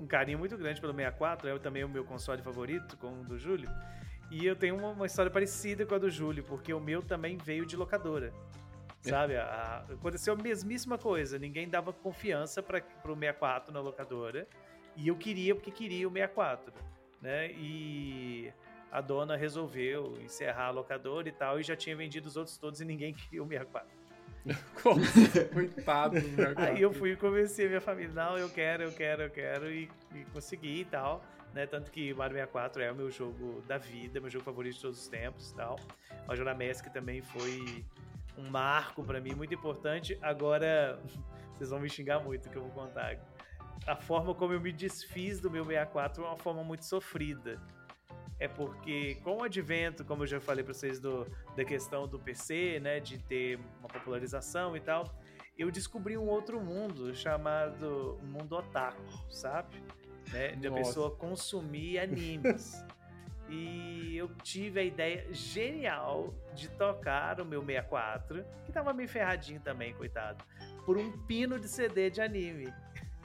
um carinho muito grande pelo 64, é também o meu console favorito, como o do Júlio. E eu tenho uma, uma história parecida com a do Júlio, porque o meu também veio de locadora. Sabe? A- a- aconteceu a mesmíssima coisa. Ninguém dava confiança para o 64 na locadora. E eu queria, porque queria o 64. Né? E a dona resolveu encerrar a locadora e tal, e já tinha vendido os outros todos e ninguém queria o 64. Coitado do mercado. Aí eu fui e convenci a minha família, não, eu quero, eu quero, eu quero, e, e consegui e tal. Né? Tanto que Mario 64 é o meu jogo da vida, meu jogo favorito de todos os tempos e tal. Majora Mask também foi um marco pra mim, muito importante. Agora, vocês vão me xingar muito que eu vou contar. A forma como eu me desfiz do meu 64 é uma forma muito sofrida. É porque com o advento, como eu já falei pra vocês, do, da questão do PC, né, de ter uma popularização e tal, eu descobri um outro mundo chamado mundo otaku, sabe? Né? De a pessoa consumir animes. e eu tive a ideia genial de tocar o meu 64, que tava meio ferradinho também, coitado, por um pino de CD de anime.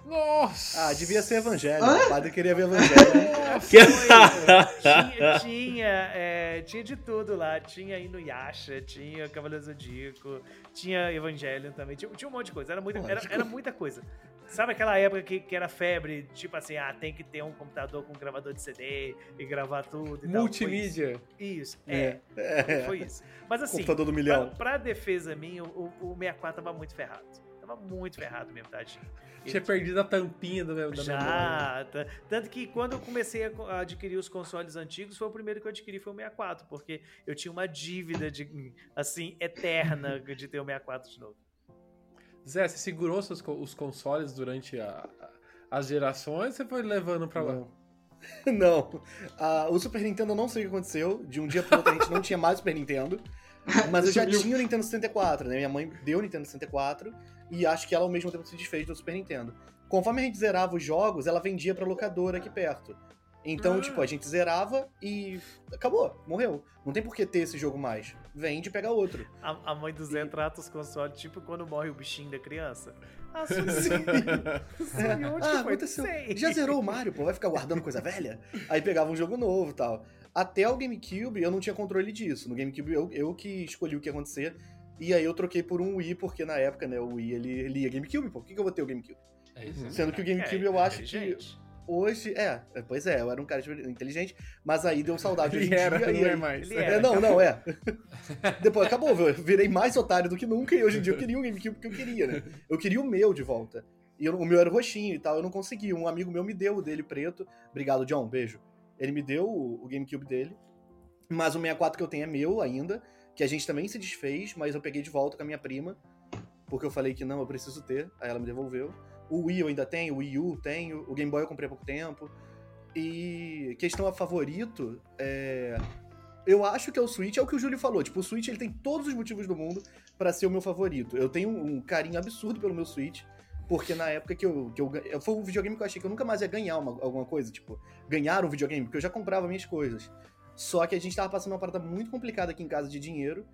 Nossa! Ah, devia ser Evangelho. Hã? O padre queria ver Evangelho. tinha, tinha, é, tinha de tudo lá. Tinha Inuyasha, tinha Cavaleiro Zodíaco, tinha Evangelion também. Tinha, tinha um monte de coisa. Era muita, era, era muita coisa. Sabe aquela época que, que era febre? Tipo assim, ah, tem que ter um computador com gravador de CD e gravar tudo e. Foi Multimídia. Isso, isso, é, É. foi isso. Mas assim, Computador do pra, milhão. pra defesa minha, o, o 64 tava muito ferrado. Tava muito ferrado mesmo, tadinho. Tinha perdido a tampinha do meu, da memória. Já, tá- tanto que quando eu comecei a adquirir os consoles antigos, foi o primeiro que eu adquiri, foi o 64, porque eu tinha uma dívida de, assim, eterna de ter o 64 de novo. Zé, você segurou seus, os consoles durante a- a- as gerações ou você foi levando pra lá? Não. Não. Ah, o Super Nintendo eu não sei o que aconteceu. De um dia pro outro a gente não tinha mais Super Nintendo. Mas eu já tinha o Nintendo 64, né? Minha mãe deu o Nintendo 64 e acho que ela ao mesmo tempo se desfez do Super Nintendo. Conforme a gente zerava os jogos, ela vendia pra locadora aqui perto. Então, Ah. tipo, a gente zerava e acabou, morreu. Não tem por que ter esse jogo mais. Vende e pega outro. A, a mãe do Zé trata os consoles tipo quando morre o bichinho da criança. Ah, sumiu. É. Ah, aconteceu. Sei. Já zerou o Mario, pô, vai ficar guardando coisa velha? Aí pegava um jogo novo e tal. Até o GameCube eu não tinha controle disso. No GameCube eu, eu que escolhi o que ia acontecer. E aí eu troquei por um Wii, porque na época, né, o Wii ele lia GameCube, pô. Por que, que eu vou ter o GameCube? É isso. Sendo que o GameCube É, eu acho que hoje. É, é, pois é, eu era um cara inteligente, mas aí deu saudade hoje Ele em era, dia. não é aí- mais. Ele É, era. não, não, é. Depois acabou, eu virei mais otário do que nunca e hoje em dia eu queria o GameCube que eu queria, né? Eu queria o meu de volta. E eu- o meu era roxinho e tal, eu não consegui. Um amigo meu me deu o dele preto. Obrigado, John, beijo. Ele me deu o, o GameCube dele. Mas o 64 que eu tenho é meu ainda, que a gente também se desfez, mas eu peguei de volta com a minha prima, porque eu falei que não, eu preciso ter, aí ela me devolveu. O Wii eu ainda tenho, o Wii U tenho, o Game Boy eu comprei há pouco tempo. E questão a favorito, é... eu acho que é o Switch, é o que o Júlio falou, tipo, o Switch ele tem todos os motivos do mundo pra ser o meu favorito. Eu tenho um carinho absurdo pelo meu Switch, porque na época que eu, que eu, foi um videogame que eu achei que eu nunca mais ia ganhar uma- alguma coisa, tipo, ganhar um videogame, porque eu já comprava minhas coisas. Só que a gente tava passando uma parada muito complicada aqui em casa de dinheiro,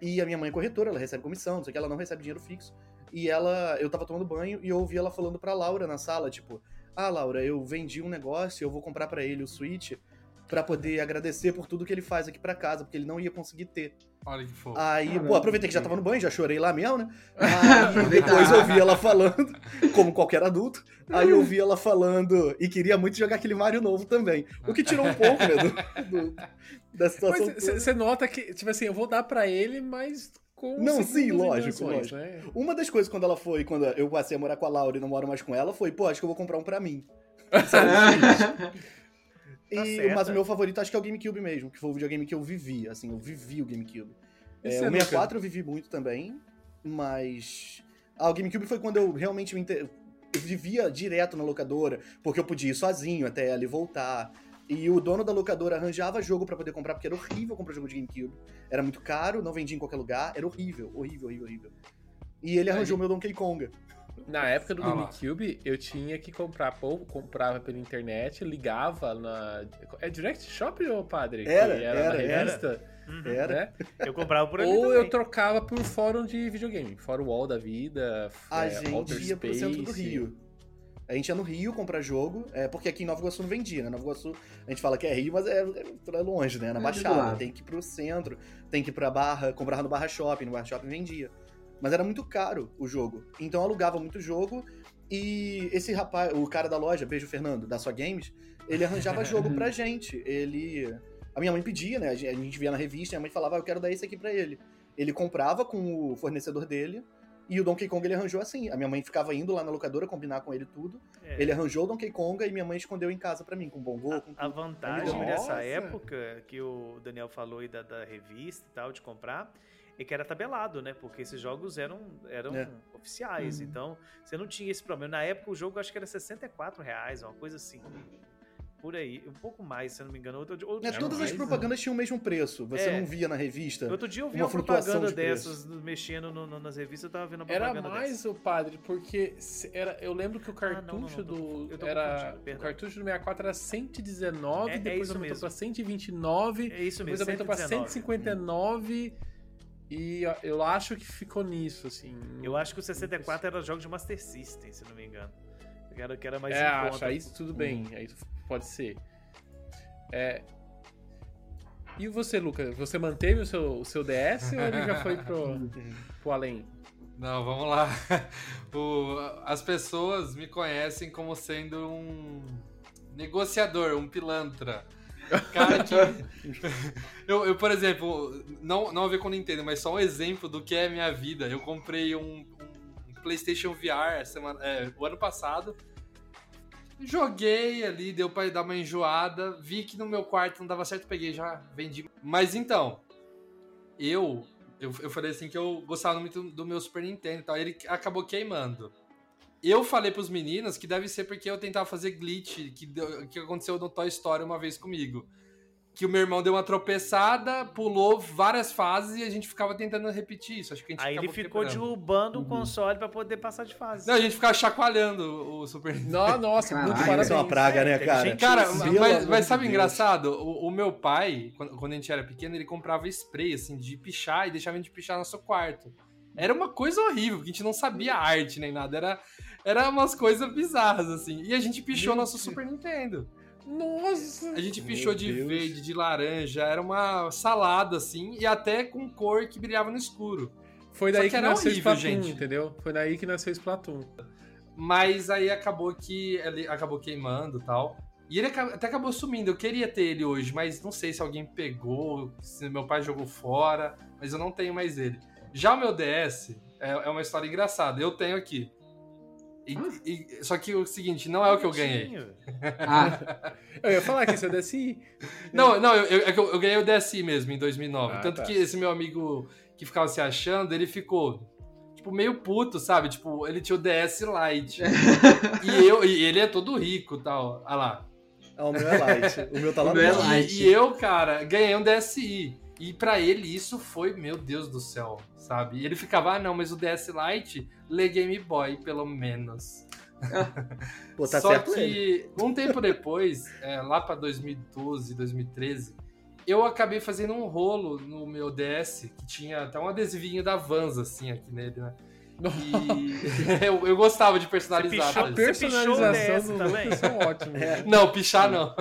e a minha mãe é corretora, ela recebe comissão, não sei o que, ela não recebe dinheiro fixo. E ela, eu tava tomando banho e eu ouvi ela falando pra Laura na sala, tipo, ah, Laura, eu vendi um negócio, eu vou comprar pra ele o Switch pra poder agradecer por tudo que ele faz aqui pra casa, porque ele não ia conseguir ter. Olha que fofo. Aí, Caramba. pô, aproveitei que já tava no banho, já chorei lá mesmo, né? Aí depois eu ouvi ela falando, como qualquer adulto, aí eu ouvi ela falando e queria muito jogar aquele Mario novo também. O que tirou um pouco, né, do, do- da situação. Você nota que, tipo assim, eu vou dar pra ele, mas com. Não, sim, lógico, lógico. Né? Uma das coisas quando ela foi, quando eu passei a morar com a Laura e não moro mais com ela, foi, pô, acho que eu vou comprar um pra mim. E, Tá certo. mas o meu favorito acho que é o GameCube mesmo, que foi o videogame que eu vivi, assim, eu vivi o GameCube. E É, o Luca? 64 eu vivi muito também, mas. Ah, o GameCube foi quando eu realmente me inter... Eu vivia direto na locadora, porque eu podia ir sozinho até ela e voltar. E o dono da locadora arranjava jogo pra poder comprar, porque era horrível comprar jogo de GameCube. Era muito caro, não vendia em qualquer lugar, era horrível, horrível, horrível, horrível. E ele arranjou Aí- meu Donkey Konga. Na época do Ah lá. GameCube, eu tinha que comprar, ou comprava pela internet, ligava na. É Direct Shop, ô padre? Que Era, era, era, na era. revista, Uhum. Era. né? Eu comprava por ali Ou também. eu trocava por fórum de videogame. Fórum Wall da vida, A é, gente Outer ia pro centro do Space. Rio. A gente ia no Rio comprar jogo, é, porque aqui em Nova Iguaçu não vendia, né? Nova Iguaçu, a gente fala que é Rio, mas é, é longe, né? Na É Baixada. Tem que ir pro centro, tem que ir pra Barra, comprar no Barra Shopping, no Barra Shopping vendia. Mas era muito caro o jogo. Então eu alugava muito jogo e esse rapaz, o cara da loja, beijo Fernando, da Só Games, ele arranjava jogo pra gente. Ele. A minha mãe pedia, né? A gente a via na revista, e a mãe falava, ah, eu quero dar esse aqui pra ele. Ele comprava com o fornecedor dele. E o Donkey Kong ele arranjou assim. A minha mãe ficava indo lá na locadora combinar com ele tudo. É. Ele arranjou o Donkey Kong e minha mãe escondeu em casa pra mim, com bongô, com A vantagem dessa época que o Daniel falou aí da, da revista e tal, de comprar, é que era tabelado, né? Porque esses jogos eram, eram É. oficiais. Uhum. Então, você não tinha esse problema. Na época, o jogo acho que era 64 reais, uma coisa assim. Por aí. Um pouco mais, se eu não me engano. Outro, outro, Né, dia, todas as mais, propagandas tinham o mesmo preço. Você É. não via na revista. outro dia eu vi uma uma, propaganda de preço. dessas mexendo no- no- nas revistas, eu tava vendo uma Era mais dessa. o padre, porque era, eu lembro que o Ah, não, cartucho não, não, tô- do. era, o cartucho do 64 era 119, É- é depois isso aumentou mesmo. pra 129, É isso depois mesmo, aumentou pra 119. 159. E eu acho que ficou nisso, assim. Eu acho que o 64 era jogo de Master System, se não me engano. Que era, que era mais é, acho, conta. aí tudo bem, Uhum. aí pode ser. É. E você, Lucas? Você manteve o seu, o seu DS ou ele já foi pro, pro além? Não, vamos lá. O- as pessoas me conhecem como sendo um negociador, um pilantra. Cara eu, eu, por exemplo, não, não a ver com Nintendo, mas só um exemplo do que é minha vida. Eu comprei um, um PlayStation VR semana, é, o ano passado. Joguei ali, deu pra dar uma enjoada. Vi que no meu quarto não dava certo, peguei já vendi. Mas então, eu eu, eu falei assim que eu gostava muito do meu Super Nintendo e tal. Ele acabou queimando. Eu falei pros meninos que deve ser porque eu tentava fazer glitch que, que aconteceu no Toy Story uma vez comigo. Que o meu irmão deu uma tropeçada, pulou várias fases e a gente ficava tentando repetir isso. Acho que a gente Aí ele ficou derrubando Uhum. o console pra poder passar de fase. Não, a gente ficava chacoalhando o Super Nintendo. Não, nossa, Caralho, muito Isso parabéns. é uma praga, né, cara? gente- Cara, Pelo mas, mas sabe o Deus. engraçado? O, o meu pai, quando, quando a gente era pequeno, ele comprava spray, assim, de pichar e deixava a gente pichar no nosso quarto. Era uma coisa horrível, porque a gente não sabia arte nem nada. Era, era umas coisas bizarras, assim. E a gente pichou Meu nosso Deus. Super Nintendo. Nossa! A gente Meu pichou de Deus. verde, de laranja. Era uma salada, assim, e até com cor que brilhava no escuro. Foi Só daí que que, era nasceu horrível, Splatoon, gente. entendeu? Foi daí que nasceu Splatoon. Mas aí acabou que ele acabou queimando e tal. E ele até acabou sumindo. Eu queria ter ele hoje, mas não sei se alguém pegou, se meu pai jogou fora, mas eu não tenho mais ele. Já o meu DS é, é uma história engraçada. Eu tenho aqui. E- e- só que o seguinte, não é o que eu ganhei. Ah, Eu ia falar que esse é o DSi. Não, não, eu, eu, é que eu- ganhei o DSi mesmo em 2009. Ah, Tanto tá. que esse meu amigo que ficava se achando, ele ficou tipo meio puto, sabe? Tipo, ele tinha o DS Lite. e eu e ele é todo rico, e tal. Olha lá. Ah, o meu é light. O meu tá lá é no- light. E, e eu, cara, ganhei um DSi. E pra ele isso foi, meu Deus do céu, sabe? E ele ficava, ah, não, mas o DS Lite lê Game Boy, pelo menos. Pô, tá Só certo que ele. um tempo depois, é, lá pra 2012, 2013, eu acabei fazendo um rolo no meu DS, que tinha até um adesivinho da Vans, assim, aqui nele, né? E eu, eu gostava de personalizar. pichou A mas- pichou o personalização DS do também? Lucas são ótimos. É. Não, pichar não.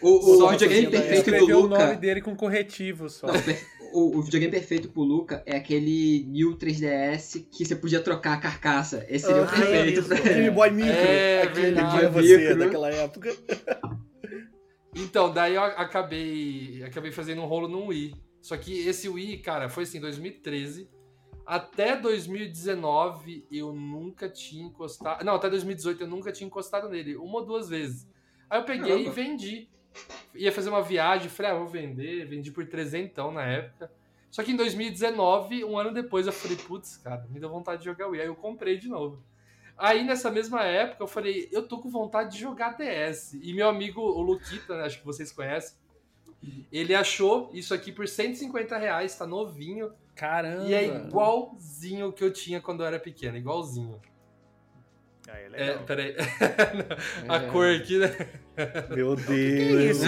O, o Só videogame perfeito do Escreveu o nome Luca. dele com corretivo só. Não, o, o videogame perfeito pro Luca é aquele New 3DS que você podia trocar a carcaça. Esse seria o Ah, perfeito isso. pra Game ele. Boy Micro. É, aquele verdade. que é você Micro. daquela época. Então, daí eu acabei, acabei fazendo um rolo no Wii. Só que esse Wii, cara, foi assim, 2013. Até 2019 eu nunca tinha encostado. Não, até 2018 eu nunca tinha encostado nele. Uma ou duas vezes. Aí eu peguei Caramba. e vendi. Ia fazer uma viagem, falei, ah, vou vender. Vendi por trezentão na época. Só que em 2019, um ano depois, eu falei, putz, cara, me deu vontade de jogar Wii. Aí eu comprei de novo. Aí nessa mesma época eu falei, eu tô com vontade de jogar DS. E meu amigo, o Luquita, né, acho que vocês conhecem, ele achou isso aqui por 150 reais, tá novinho. Caramba. E é igualzinho que eu tinha quando eu era pequeno, igualzinho. Aí é É, legal. peraí. a É. cor aqui, né? Meu Que Deus.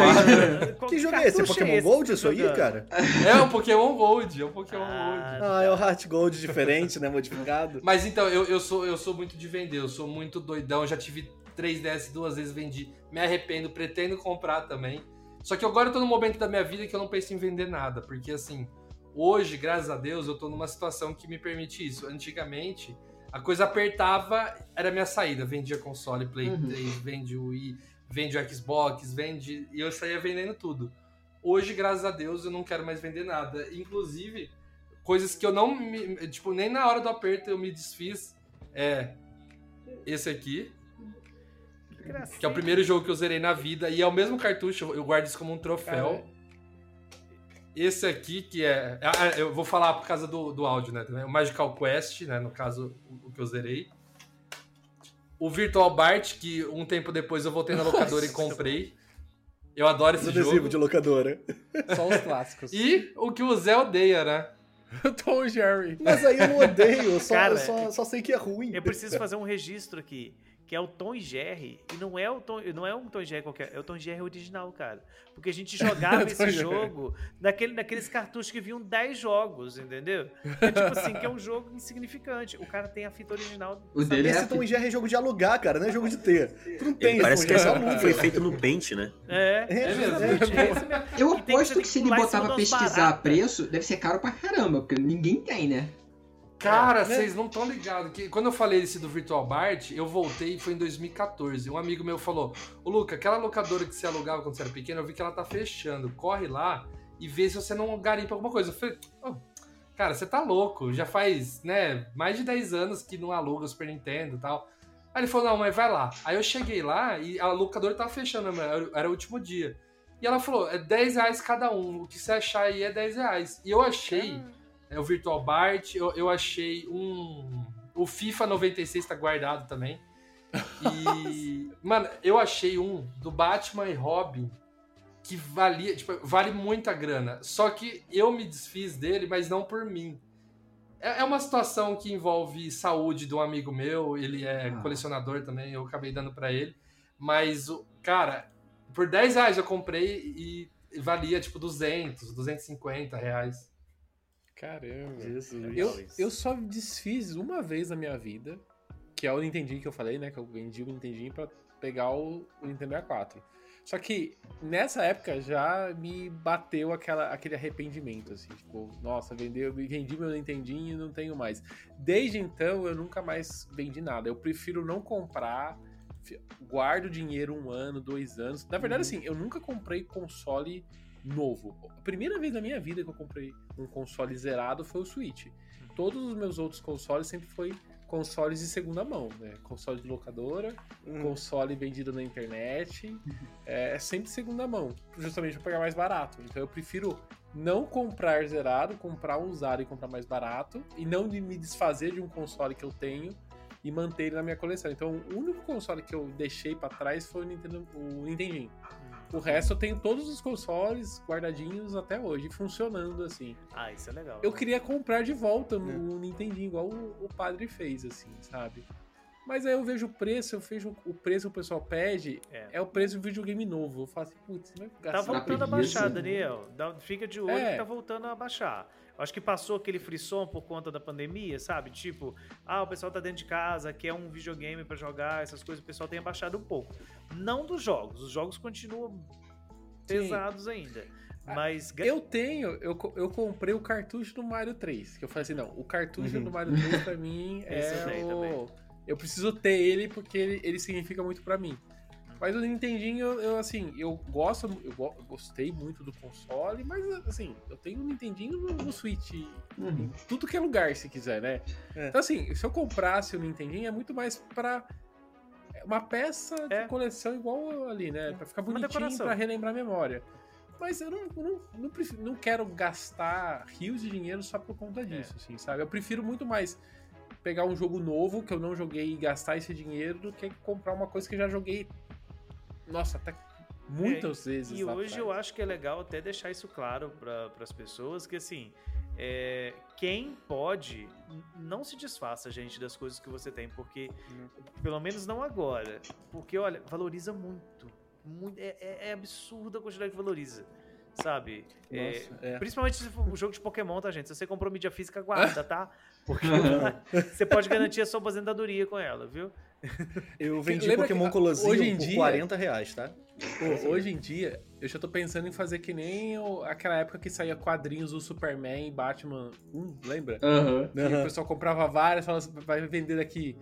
Qual Que jogo é esse? É Pokémon esse Gold que isso tá aí, cara? É um Pokémon Gold, é um Pokémon Ah, Gold. Ah, é o Heart Gold diferente, né? Modificado. Mas então, eu, eu, sou, eu sou muito de vender, eu sou muito doidão, já tive 3DS duas vezes, vendi. Me arrependo, pretendo comprar também. Só que agora eu tô num momento da minha vida que eu não penso em vender nada, porque assim, hoje, graças a Deus, eu tô numa situação que me permite isso. Antigamente, a coisa apertava, era a minha saída. Vendia console, Play Uhum. 3, vende o Wii, vende o Xbox, vende. E eu saía vendendo tudo. Hoje, graças a Deus, eu não quero mais vender nada. Inclusive, coisas que eu não me. Tipo, nem na hora do aperto eu me desfiz. É. Esse aqui, Que é o primeiro jogo que eu zerei na vida, e é o mesmo cartucho, eu guardo isso como um troféu. Esse aqui, que é. ah, Eu vou falar por causa do, do áudio, né? também. O Magical Quest, né? No caso, o que eu zerei. O Virtual Bart, que um tempo depois eu voltei na locadora e comprei. Eu adoro esse adesivos jogo. de locadora. Só os clássicos. E o que o Zé odeia, né? o Tom Jerry. Mas aí eu não odeio, eu só, Cara, eu só, só sei que é ruim. Eu preciso fazer um registro aqui, que é o Tom e Jerry, e não é o Tom, não é um Tom e Jerry qualquer, é o Tom e Jerry original, cara. Porque a gente jogava Tom esse Jerry. jogo naquele, naqueles cartuchos que vinham 10 jogos, entendeu? É tipo assim, que é um jogo insignificante. O cara tem a fita original. O sabe? dele é Esse Tom e Jerry é jogo de alugar, cara, não é jogo de ter. Tu não tem parece que essa só aluga. foi feito no Paint, né? É, É, mesmo? exatamente, é mesmo. Eu aposto que que se ele botar pra pesquisar baratas. preço, deve ser caro pra caramba, porque ninguém tem, né? Cara, É, né? vocês não estão ligados que quando eu falei esse do Virtual Bart, eu voltei e foi em 2014. Um amigo meu falou: Ô Luca, aquela locadora que você alugava quando você era pequeno, eu vi que ela tá fechando. Corre lá e vê se você não garimpa alguma coisa. Eu falei, "Ô, cara, você tá louco. Já faz, né, mais de 10 anos que não aluga o Super Nintendo e tal. Aí ele falou, não, mas vai lá. Aí eu cheguei lá e a locadora tava fechando, né, era, era o último dia. E ela falou, é 10 reais cada um. O que você achar aí é 10 reais. E eu achei é o Virtual Bart, eu, eu achei um. O FIFA 96 tá guardado também. E. mano, eu achei um do Batman e Robin que valia, tipo, vale muita grana. Só que eu me desfiz dele, mas não por mim. É é uma situação que envolve saúde de um amigo meu, ele é Ah. colecionador também, eu acabei dando pra ele. Mas, o cara, por 10 reais eu comprei e valia tipo 200, 250 reais. Caramba. Jesus. Eu, eu só desfiz uma vez na minha vida, que é o Nintendinho que eu falei, né? Que eu vendi o Nintendinho pra pegar o, o Nintendo 64. Só que nessa época já me bateu aquela, aquele arrependimento, assim, tipo, nossa, vendeu, vendi meu Nintendinho e não tenho mais. Desde então eu nunca mais vendi nada. Eu prefiro não comprar, guardo o dinheiro um ano, dois anos. Na verdade, assim, eu nunca comprei console novo. A primeira vez na minha vida que eu comprei um console zerado foi o Switch. Todos os meus outros consoles sempre foi consoles de segunda mão, né? Console de locadora, Hum. console vendido na internet, é, é sempre segunda mão, justamente para pegar mais barato. Então eu prefiro não comprar zerado, comprar um usado e comprar mais barato, e não de me desfazer de um console que eu tenho e manter ele na minha coleção. Então o único console que eu deixei para trás foi o Nintendo, o Nintendinho. O resto eu tenho todos os consoles guardadinhos até hoje, funcionando assim. Ah, isso é legal. Eu queria comprar de volta no Nintendinho, igual o, o padre fez, assim, sabe? Mas aí eu vejo o preço, eu vejo o preço que o pessoal pede, É. é, o preço do videogame novo. Eu falo assim, putz, vai Tá gastar. voltando a baixar, Daniel. Dá- Fica de olho É. que tá voltando a baixar. Acho que passou aquele frisson por conta da pandemia, sabe? Tipo, ah, o pessoal tá dentro de casa, quer um videogame pra jogar, essas coisas, o pessoal tem abaixado um pouco. Não dos jogos, os jogos continuam pesados ainda. Mas ga- Eu tenho, eu, eu comprei o cartucho do Mario 3. Que eu falei assim, não, o cartucho Uhum. do Mario 3 pra mim eu é o. também. Eu preciso ter ele porque ele, ele significa muito pra mim. Mas o Nintendinho, eu, assim, eu gosto, eu, go- gostei muito do console, mas assim, eu tenho um Nintendinho no, no Switch, em tudo que é lugar, se quiser, né? É. Então, assim, se eu comprasse o Nintendinho, é muito mais pra uma peça É. de coleção igual ali, né? Pra ficar bonitinho, pra relembrar a memória. Mas eu não, não, não, prefiro- não quero gastar rios de dinheiro só por conta disso, assim, sabe? Eu prefiro muito mais pegar um jogo novo que eu não joguei e gastar esse dinheiro do que comprar uma coisa que eu já joguei, nossa, até muitas vezes E hoje eu acho que é legal até deixar isso claro para as pessoas que assim é, quem pode, não se desfaça, gente, das coisas que você tem, porque, pelo menos não agora, porque, olha, valoriza muito, muito é, é, é absurda a quantidade que valoriza, sabe? É, Nossa, é. Principalmente se for o jogo de Pokémon, tá, gente? Se você comprou mídia física, guarda, tá? Porque você pode garantir a sua aposentadoria com ela, viu? Eu vendi Lembra Pokémon que, Colosseum hoje em por dia- 40 reais, tá? Pô, hoje em dia, eu já tô pensando em fazer que nem o- aquela época que saía quadrinhos do Superman e Batman 1, lembra? Aham. Que o pessoal comprava várias, falava assim, vai vender daqui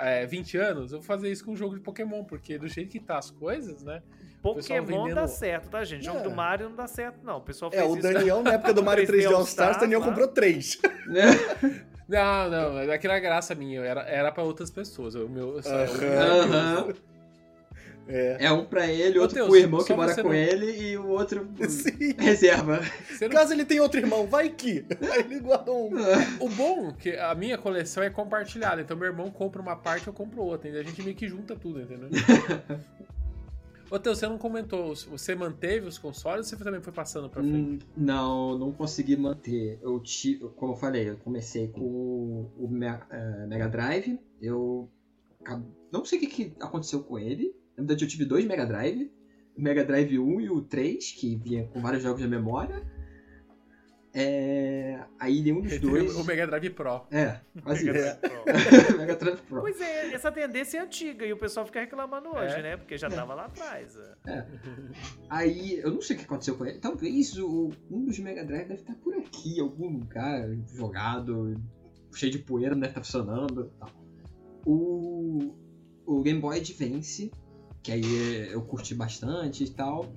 é, 20 anos. Eu vou fazer isso com um jogo de Pokémon, porque do jeito que tá as coisas, né? Pokémon vendendo- dá certo, tá, gente? Jogo É. do Mario não dá certo, não. O pessoal É, fez o isso. Daniel, na época do Mario 3D 3D All Stars, All-Stars, Daniel lá. comprou três. Não, não, é aquela graça minha, era, era pra outras pessoas. O meu, só- Aham. É. É um pra ele, Ô, outro Teus, pro irmão que mora com não- ele e o outro Sim. reserva. Não- Caso ele tenha outro irmão, vai que. Aí ele guardou um. O bom é que a minha coleção é compartilhada, então meu irmão compra uma parte, eu compro outra, entendeu? A gente meio que junta tudo, entendeu? Ô, Teu, você não comentou, você manteve os consoles ou você também foi passando pra frente? Hum, Não, não consegui manter. Eu tive, como eu falei, eu comecei com o eh, Mega Drive. Eu não sei o que aconteceu com ele. Na verdade, eu tive dois Mega Drive. O Mega Drive 1 e o 3, que vinha com vários jogos de memória. É, Aí nenhum dos dois. O Mega Drive Pro. É, quase Mega isso. Drive Pro. Mega Drive Pro. Pois é, essa tendência é antiga e o pessoal fica reclamando hoje, É. né? Porque já tava lá atrás. é. Aí, eu não sei o que aconteceu com ele. Talvez o, um dos Mega Drive deve estar por aqui, em algum lugar, jogado, cheio de poeira, não deve estar funcionando. Tal. O, o Game Boy Advance, que aí eu curti bastante e tal,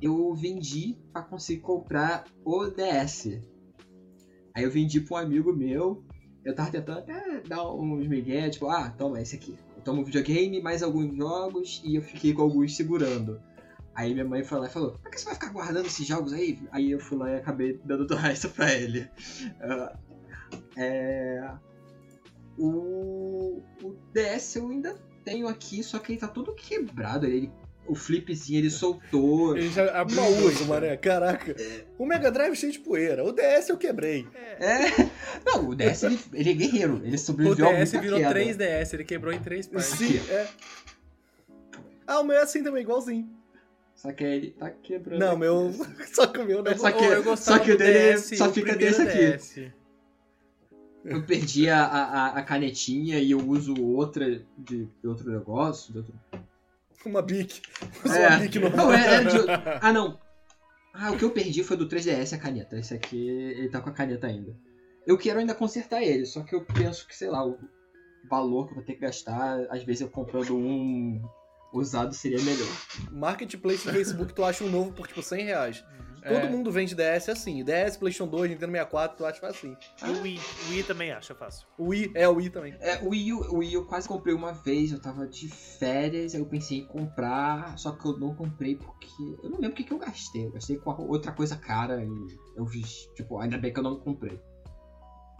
eu vendi pra conseguir comprar o DS. Aí eu vendi pra um amigo meu, eu tava tentando até dar uns migué, tipo, ah, toma esse aqui. Eu tomo videogame, mais alguns jogos, e eu fiquei com alguns segurando. Aí minha mãe foi lá e falou, pra que você vai ficar guardando esses jogos aí? Aí eu fui lá e acabei dando do resto pra ele. Ah, é... O... o DS eu ainda tenho aqui, só que ele tá todo quebrado. Ele... O flipzinho ele soltou. Ele já abriu né? mané. Caraca. O Mega Drive cheio de poeira. O DS eu quebrei. É. Não, o DS ele, ele é guerreiro. Ele O sobreviveu a DS muita virou queda. 3DS, ele quebrou em três partes. Sim, é. Ah, o meu é assim também, igualzinho. Só que ele tá quebrando. Não, meu. Só que o meu não. Só que- gostava só que o dele DS, só o fica desse aqui. DS. Eu perdi a, a, a canetinha e eu uso outra de, de outro negócio. De outro... Uma bic. É. Uma bic normal. Não, é, é de... Ah, não. Ah, o que eu perdi foi do 3DS a caneta. Esse aqui, ele tá com a caneta ainda. Eu quero ainda consertar ele, só que eu penso que, sei lá, o valor que eu vou ter que gastar, às vezes eu comprando um usado seria melhor. Marketplace do Facebook, tu acha um novo por tipo 100 reais. É. Todo mundo vende DS assim. DS, PlayStation 2, Nintendo 64, tu acha assim. E o Wii, o Wii também acha fácil. O Wii, é o Wii também. É, o Wii, o Wii eu quase comprei uma vez, eu tava de férias, aí eu pensei em comprar, só que eu não comprei porque. Eu não lembro o que, que eu gastei. Eu gastei com outra coisa cara e eu fiz. Tipo, ainda bem que eu não comprei.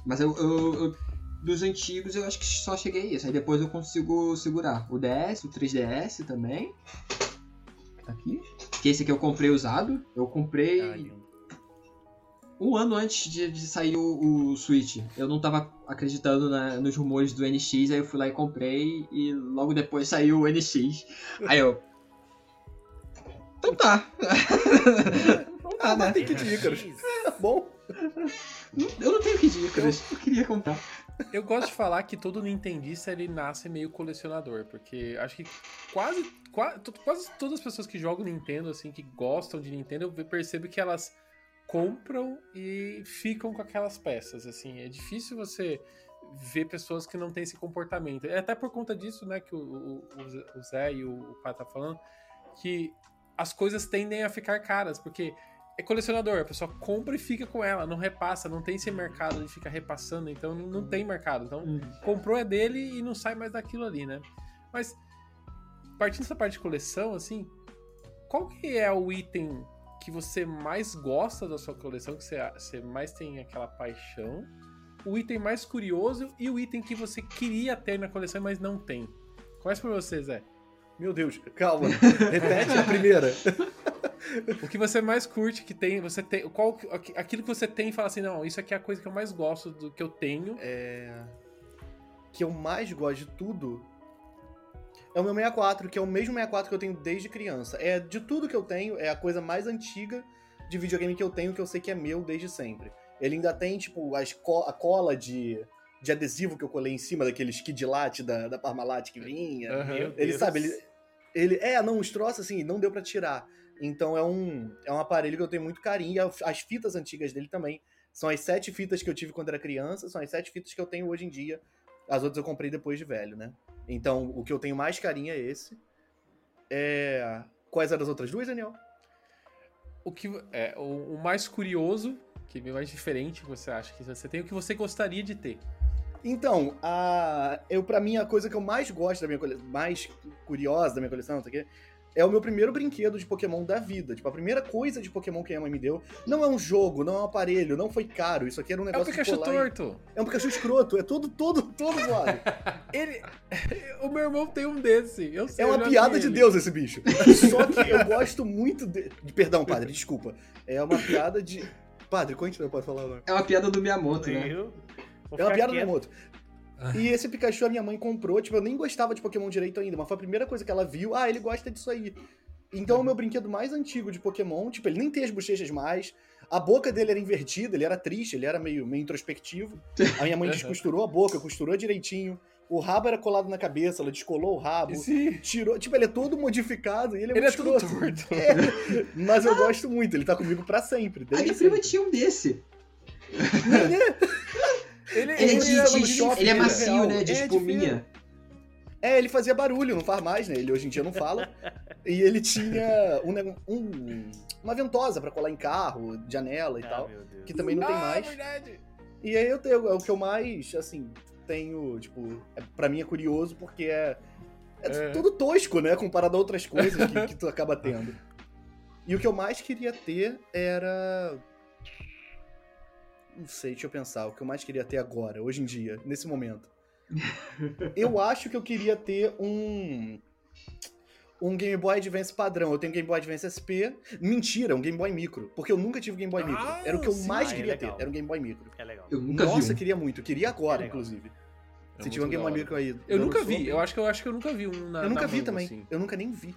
Mas eu, eu- eu- dos antigos eu acho que só cheguei a isso. Aí depois eu consigo segurar. O DS, o 3DS também. Tá aqui. Que esse aqui eu comprei usado. Eu comprei Ah, um ano antes de, de sair o, o Switch. Eu não tava acreditando na- nos rumores do NX, aí eu fui lá e comprei, e logo depois saiu o NX. Aí eu. Então tá. ah, né? Tem que de Icarus. Tá bom. Eu não tenho que ir, cara. Eu queria comprar. Eu gosto de falar que todo nintendista ele nasce meio colecionador, porque acho que quase, quase, quase todas as pessoas que jogam Nintendo, assim, que gostam de Nintendo, eu percebo que elas compram e ficam com aquelas peças, assim. É difícil você ver pessoas que não têm esse comportamento. É até por conta disso, né, que o, o, o Zé e o, Pá tá falando, que as coisas tendem a ficar caras, porque é colecionador, a pessoa compra e fica com ela, não repassa, não tem esse mercado de ficar repassando, então não, tem mercado. Então, comprou é dele e não sai mais daquilo ali, né? Mas, partindo dessa parte de coleção, assim, qual que é o item que você mais gosta da sua coleção, que você, você mais tem aquela paixão, o item mais curioso e o item que você queria ter na coleção, mas não tem? Começa por você, Zé. Meu Deus, calma. Repete a primeira. O que você mais curte que tem, você tem, qual aquilo que você tem e fala assim, não, isso aqui é a coisa que eu mais gosto do que eu tenho. É que eu mais gosto de tudo é o meu 64, que é o mesmo 64 que eu tenho desde criança. É de tudo que eu tenho, é a coisa mais antiga de videogame que eu tenho, que eu sei que é meu desde sempre. Ele ainda tem, tipo, as co a cola de, de adesivo que eu colei em cima daqueles Kid da, da Parmalat que vinha. Uhum. Ele sabe, ele, ele. É, não, os troços assim, não deu para tirar. Então é um, é um aparelho que eu tenho muito carinho. E as fitas antigas dele também. São as sete fitas que eu tive quando era criança, são as sete fitas que eu tenho hoje em dia as outras eu comprei depois de velho, né? Então, o que eu tenho mais carinho é esse. É... Quais eram as outras duas, Daniel? O que é o, o mais curioso, que é mais diferente que você acha que você tem, o que você gostaria de ter? Então, a eu para mim a coisa que eu mais gosto da minha coleção, mais curiosa da minha coleção, não sei o quê, é o meu primeiro brinquedo de Pokémon da vida. Tipo, a primeira coisa de Pokémon que a mãe me deu não é um jogo, não é um aparelho, não foi caro. Isso aqui era um negócio. É um Pikachu torto. E... É um Pikachu escroto, é todo, todo, todo zoado. ele. O meu irmão tem um desse. Eu sei, é uma piada de Deus esse bicho. Só que eu gosto muito de. Perdão, padre, desculpa. É uma piada de. Padre, continua, pode falar agora. É uma piada do Miyamoto, né? É uma piada do Miyamoto. E esse Pikachu a minha mãe comprou, tipo, eu nem gostava de Pokémon direito ainda, mas foi a primeira coisa que ela viu, ah, ele gosta disso aí. Então é o meu brinquedo mais antigo de Pokémon, tipo, ele nem tem as bochechas mais, a boca dele era invertida, ele era triste, ele era meio, meio introspectivo. A minha mãe descosturou a boca, costurou direitinho. O rabo era colado na cabeça, ela descolou o rabo, Sim. tirou. Tipo, ele é todo modificado e ele é ele muito é tudo torto. É, mas eu gosto muito, ele tá comigo pra sempre. A minha prima tinha um desse. Ele, ele, ele, é, de, shopping, ele é macio, real. né? De é, espuminha. É, ele fazia barulho, não faz mais, né? Ele hoje em dia não fala. e ele tinha um, um, uma ventosa para colar em carro, janela e ah, tal. Que também não tem ah, mais. Verdade. E aí eu tenho, é o que eu mais, assim, tenho, tipo, é, pra mim é curioso porque é, é, é. tudo tosco, né? Comparado a outras coisas que, que tu acaba tendo. E o que eu mais queria ter era não sei, deixa eu pensar. O que eu mais queria ter agora, hoje em dia, nesse momento. eu acho que eu queria ter um. Um Game Boy Advance padrão. Eu tenho Game Boy Advance SP. Mentira, um Game Boy Micro. Porque eu nunca tive Game Boy Micro. Ah, era o que eu sim, mais ah, é queria legal. ter. Era um Game Boy Micro. É legal. Eu nunca Nossa, vi. um. queria muito. Eu queria agora, É inclusive. É Se tiver um Game Boy. Micro aí. Eu nunca vi, eu acho que eu acho que eu nunca vi um na Eu nunca na vi também. assim. Eu nunca nem vi.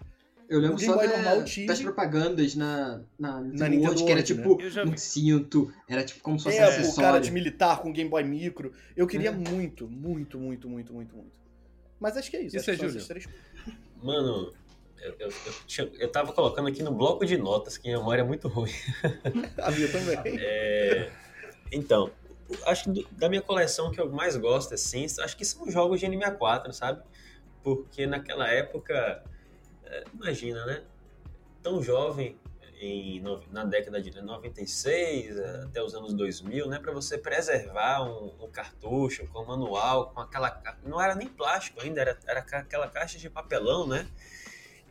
Eu lembro O Game só Boy da- normal tive. das propagandas na, na, Na Nintendo Nintendo World, que era né? tipo Eu já um cinto, era tipo como se fosse um É, o cara acessório. de militar com Game Boy Micro. Eu queria É. muito, muito, muito, muito, muito, muito. Mas acho que é isso. Que são Júlio? três Mano, eu, eu, eu, eu tava colocando aqui no bloco de notas, que minha memória é muito ruim. A minha também. É, então, acho que do- da minha coleção que eu mais gosto, assim, acho que são jogos de N64, sabe? Porque naquela época, é, imagina, né? Tão jovem, em, na década de 96 até os anos 2000, né? Para você preservar um, um cartucho com manual, com aquela... Não era nem plástico ainda, era, era aquela caixa de papelão, né?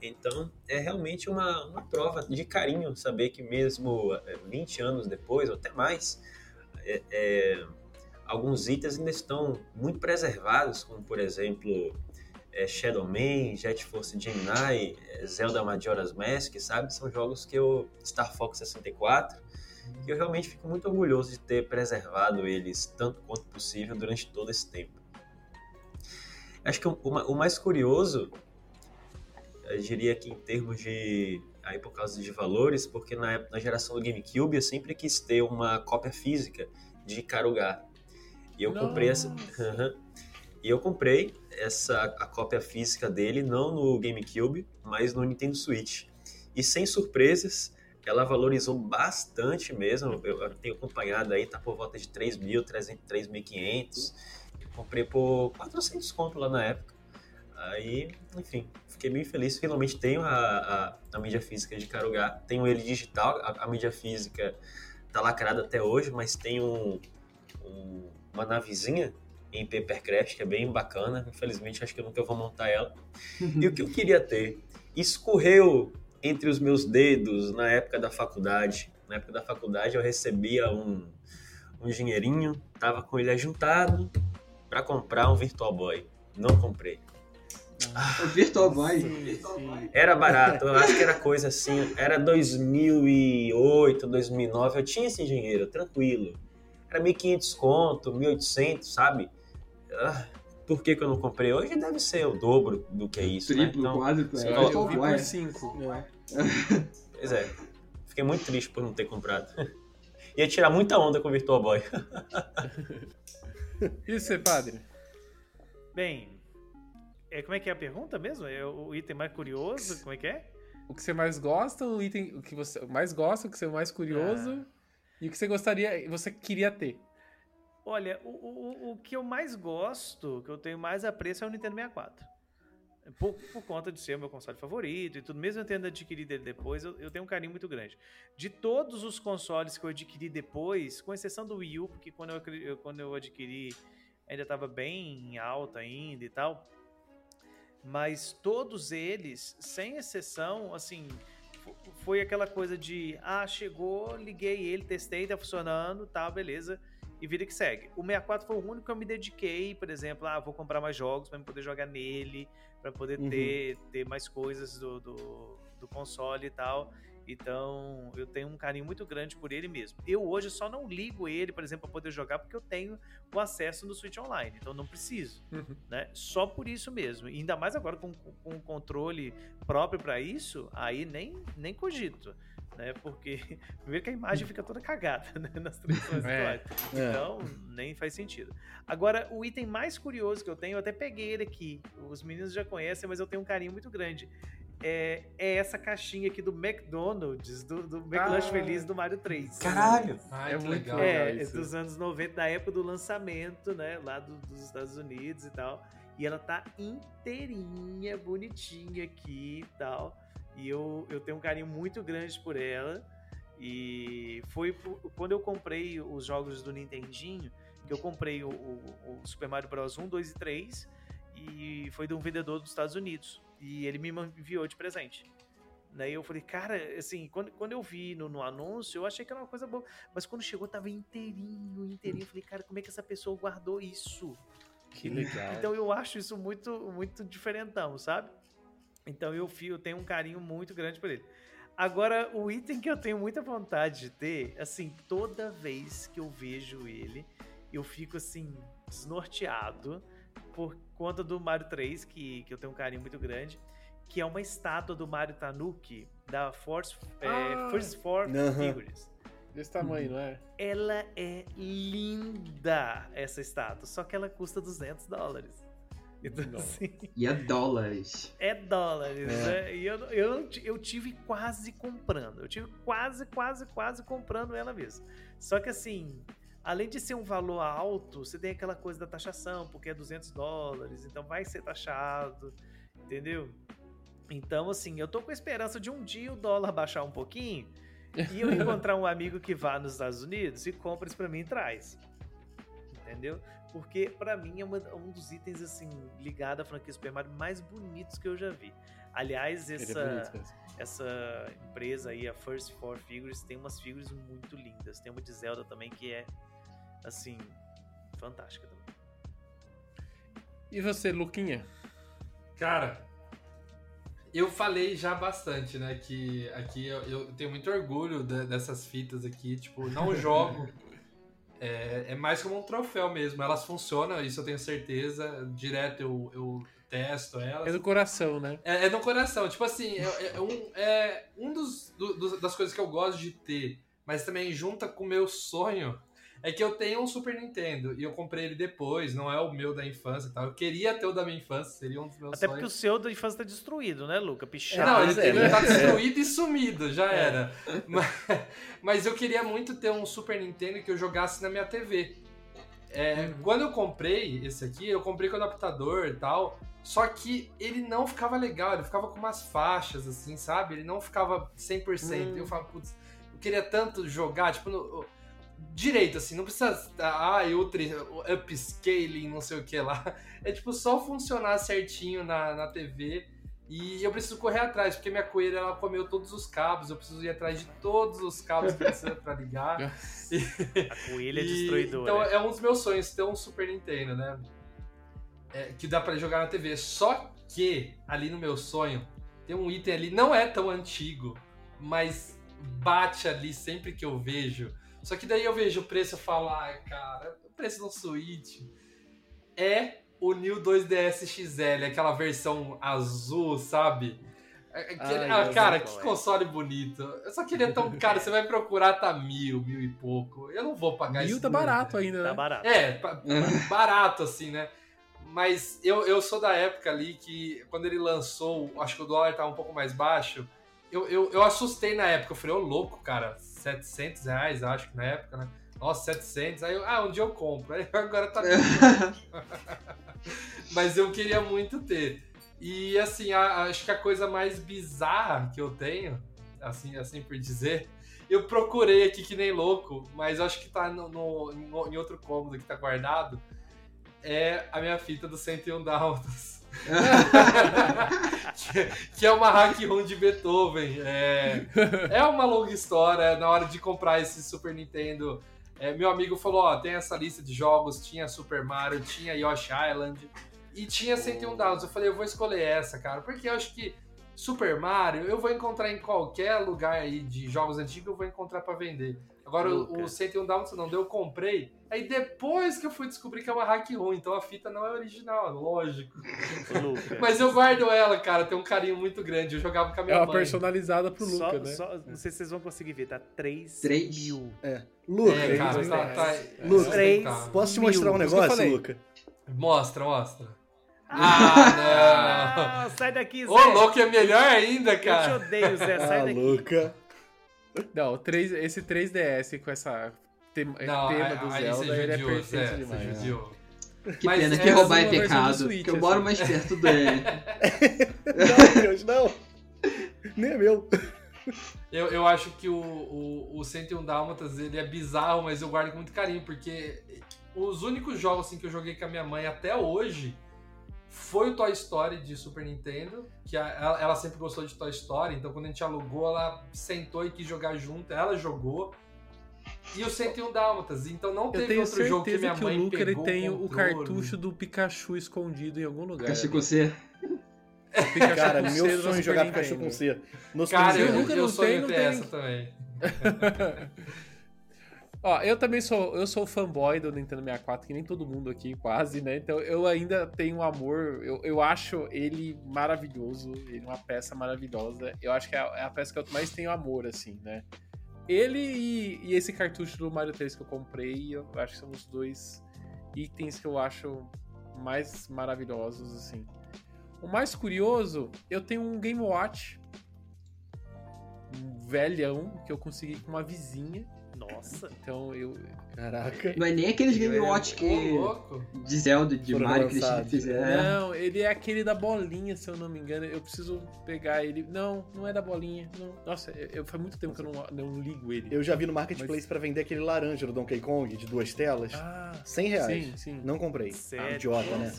Então, é realmente uma, uma prova de carinho saber que mesmo é, 20 anos depois, ou até mais, é, é, alguns itens ainda estão muito preservados, como, por exemplo, é, Shadow Man, Jet Force Gemini, é, Zelda Majora's Mask, sabe? São jogos que eu... Star Fox 64, que eu realmente fico muito orgulhoso de ter preservado eles tanto quanto possível durante todo esse tempo. Acho que o, o ma- o mais curioso eu diria que em termos de aí por causa de valores, porque na, época- na geração do GameCube eu sempre quis ter uma cópia física de Karugá. E eu comprei essa. E eu comprei essa a cópia física dele não no GameCube, mas no Nintendo Switch. E sem surpresas, ela valorizou bastante mesmo. Eu, eu tenho acompanhado aí, tá por volta de 3 mil, 3.500. Eu comprei por 400 conto lá na época. Aí, enfim, fiquei bem feliz. Finalmente tenho a, a, a mídia física de Karugá. Tenho ele digital. A, a mídia física tá lacrada até hoje, mas tem um, um- uma navezinha em Papercraft que é bem bacana. Infelizmente, acho que eu nunca vou montar ela. E o que eu queria ter? Escorreu entre os meus dedos na época da faculdade. Na época da faculdade eu recebia um, um dinheirinho, tava com ele ajuntado para comprar um Virtual Boy. Não comprei. O Virtual Boy. Sim, sim. Era barato, eu acho que era coisa assim, era 2008, 2009, eu tinha esse dinheiro, tranquilo. Era 1.500 conto, 1.800, sabe? Ah, por que, que eu não comprei? Hoje deve ser o dobro do que é isso, né? Triplo, Então, quádruplo. Sim, é, Eu, por Boy. 5. pois é, fiquei muito triste por não ter comprado. Ia tirar muita onda com o Virtual Boy. E você, padre? Bem, é, como é que é a pergunta mesmo? É o item mais curioso? Como é que é? O que você mais gosta, o item o que você mais gosta, o que você é mais curioso e o que você gostaria, você queria ter. Olha, o, o, o que eu mais gosto, que eu tenho mais apreço é o Nintendo 64. Por, por conta de ser o meu console favorito e tudo, mesmo eu tendo adquirido ele depois, eu, eu tenho um carinho muito grande. De todos os consoles que eu adquiri depois, com exceção do Wii U, porque quando eu, eu- quando eu adquiri ainda estava bem alta ainda e tal, mas todos eles, sem exceção, assim, fo- foi aquela coisa de, ah, chegou, liguei ele, testei, tá funcionando, tá, beleza, e vida que segue. O 64 foi o único que eu me dediquei, por exemplo, ah, vou comprar mais jogos para poder jogar nele, para poder Uhum. ter, ter mais coisas do, do, do console e tal. Então, eu tenho um carinho muito grande por ele mesmo. Eu hoje só não ligo ele, por exemplo, para poder jogar porque eu tenho o acesso no Switch Online, então não preciso, Uhum. né? Só por isso mesmo. E ainda mais agora com, com um controle próprio para isso, aí nem, nem cogito, né? Porque primeiro que a imagem fica toda cagada né? nas transmissões É. atuais. É. Então, nem faz sentido. Agora, o item mais curioso que eu tenho, eu até peguei ele aqui. Os meninos já conhecem, mas eu tenho um carinho muito grande. É, é essa caixinha aqui do McDonald's, do, do McLanche Ah. Feliz do Mario 3. Caralho! Ai, É que muito legal. legal. É, isso. dos anos 90, da época do lançamento, né? Lá do- dos Estados Unidos e tal. E ela tá inteirinha, bonitinha aqui e tal. E eu, eu tenho um carinho muito grande por ela. E foi por- quando eu comprei os jogos do Nintendinho, que eu comprei o, o- o Super Mario Bros 1, 2 e 3. E foi de um vendedor dos Estados Unidos. E ele me enviou de presente. Daí eu falei, cara, assim, quando, quando eu vi no, no anúncio, eu achei que era uma coisa boa. Mas quando chegou, tava inteirinho, inteirinho. Eu falei, cara, como é que essa pessoa guardou isso? Que legal. Então eu acho isso muito, muito diferentão, sabe? Então eu, fi- eu tenho um carinho muito grande por ele. Agora, o item que eu tenho muita vontade de ter, assim, toda vez que eu vejo ele, eu fico assim, desnorteado por conta do Mario 3, que, que eu tenho um carinho muito grande, que é uma estátua do Mario Tanuki da Force, é, Ah! First Four Aham. Figures. Desse tamanho, não é? Ela é linda, essa estátua, só que ela custa 200 dólares. Então, assim, E é dólares. é dólares, É. né? E eu, eu, eu tive quase comprando. Eu tive quase, quase, quase comprando ela mesmo. Só que assim, além de ser um valor alto, você tem aquela coisa da taxação, porque é 200 dólares, então vai ser taxado, entendeu? Então, assim, eu tô com a esperança de um dia o dólar baixar um pouquinho e eu encontrar um amigo que vá nos Estados Unidos e compra isso pra mim e traz. Entendeu? Porque pra mim é uma- um dos itens assim ligado à franquia Super Mario mais bonitos que eu já vi. Aliás, é essa, bonito mesmo. essa empresa aí, a First Four Figures, tem umas figures muito lindas. Tem uma de Zelda também que é assim fantástica também. E você, Luquinha? Cara, eu falei já bastante, né? Que aqui eu, eu tenho muito orgulho de- dessas fitas aqui. Tipo, não jogo. É, é mais como um troféu mesmo. Elas funcionam, isso eu tenho certeza. Direto eu, eu testo elas. É do coração, né? É, é no coração. Tipo assim, é, é um, é um dos, do- das coisas que eu gosto de ter, mas também junta com o meu sonho, é que eu tenho um Super Nintendo e eu comprei ele depois, não é o meu da infância e tal. Eu queria ter o da minha infância, seria um dos meus Até porque o sonhos. seu da infância tá destruído, né, Luca? Pichado. não, pois ele, é, ele né? tá destruído e sumido, já É. era. Mas, mas eu queria muito ter um Super Nintendo que eu jogasse na minha TV. É, Quando eu comprei esse aqui, eu comprei com adaptador e tal. Só que ele não ficava legal, ele ficava com umas faixas, assim, sabe? Ele não ficava 100%. Eu falava, putz, eu queria tanto jogar, tipo, no- direito, assim, não precisa. Ah, ultra, upscaling, não sei o que lá. É tipo só funcionar certinho na, na TV. E eu preciso correr atrás, porque minha coelha ela comeu todos os cabos, eu preciso ir atrás de todos os cabos que precisa pra ligar. A coelha é E- destruidora. Então é um dos meus sonhos ter um Super Nintendo, né? É, que dá pra jogar na TV. Só que ali no meu sonho tem um item ali, não é tão antigo, mas bate ali sempre que eu vejo. Só que daí eu vejo o preço e falo, ai, cara, o preço do Switch é o New 2DS XL, aquela versão azul, sabe? Aquele- Ai, ah, eu cara, que é. console bonito. Eu só queria tão caro, você vai procurar, tá mil, mil e pouco. Eu não vou pagar Mil isso. tá nunca. barato ainda, Tá né? barato. É, barato assim, né? Mas eu, eu sou da época ali que, quando ele lançou, acho que o dólar tava um pouco mais baixo, eu, eu, eu assustei na época. Eu falei, ô louco, cara, 700 reais, acho que na época, né? Nossa, 700. Aí eu, ah, dia eu compro. Aí agora tá. Mas eu queria muito ter. E assim, a- acho que a coisa mais bizarra que eu tenho, assim, assim por dizer, eu procurei aqui que nem louco, mas acho que tá no- no- em outro cômodo que tá guardado. É a minha fita do 101 Dálmatas. que, é uma hack room de Beethoven. É, é uma longa história. Na hora de comprar esse Super Nintendo, é, meu amigo falou: Ó, tem essa lista de jogos. Tinha Super Mario, tinha Yoshi Island e tinha 101 Dálmatas. Eu falei: Eu vou escolher essa, cara, porque eu acho que Super Mario eu vou encontrar em qualquer lugar aí de jogos antigos, eu vou encontrar pra vender. Agora o, Luca. o 101 Dálmatas não deu, eu comprei. Aí depois que eu fui descobrir que é uma hack room, então a fita não é original, lógico. Luca. Mas eu guardo ela, cara, tem um carinho muito grande. Eu jogava com a minha É uma mãe. personalizada pro Só- Luca, né? só- não sei se vocês vão conseguir ver, tá 3 Três? mil. Luca, É, cara, tá, tá, É. Luca, sustentável. posso te mil. mostrar um que eu negócio. Luca? Mostra, mostra. Ah, Ah, sai daqui, não! Zé. Ô, louco, é melhor ainda, Eu te cara. odeio, Zé, sai Ah, daqui. Luca. Não, o 3, esse 3DS com essa tema, Não, tema do Zelda, ele é perfeito Zé, demais. Você judiou. Que Mas pena é que roubar é pecado, Switch, que eu moro assim. mais perto dele. Não, Deus, não. Nem é meu. Eu, eu acho que o, o, o 101 Dálmatas ele é bizarro, mas eu guardo com muito carinho, porque os únicos jogos assim, que eu joguei com a minha mãe até hoje foi o Toy Story de Super Nintendo, que a- ela, ela sempre gostou de Toy Story, então quando a gente alugou, ela sentou e quis jogar junto, ela jogou. E o 101 Dálmatas, então não Eu teve tenho outro jogo que minha que, mãe o Luca ele tem o controle. cartucho do Pikachu escondido em algum lugar. Pikachu com C. Pikachu Cara, meu sonho é jogar Nintendo. Pikachu com C. Cara, eu, o Nintendo. Luca eu não sonho tem, não tem. essa também. Ó, eu também sou, eu sou fanboy do Nintendo 64, que nem todo mundo aqui, quase, né? Então eu ainda tenho um amor, eu, eu acho ele maravilhoso, ele é uma peça maravilhosa. Eu acho que é a, é a peça que eu mais tenho amor, assim, né? Ele e, e esse cartucho do Mario 3 que eu comprei, eu acho que são os dois itens que eu acho mais maravilhosos, assim. O mais curioso, eu tenho um Game Watch, um velhão, que eu consegui com uma vizinha. Nossa. Então eu. Caraca. Não é nem aqueles Game Eu- Watch que. louco. de Zelda, de Foram Mario que eles lançados. fizeram. Não, ele é aquele da bolinha, se eu não me engano. Eu preciso pegar ele. Não, não é da bolinha. Não. Nossa, eu, eu- faz muito tempo que eu não, não ligo ele. Eu já vi no Marketplace pra vender aquele laranja do Donkey Kong de duas telas. Ah, 100 reais. sim, sim. Não comprei. Sério? idiota, né?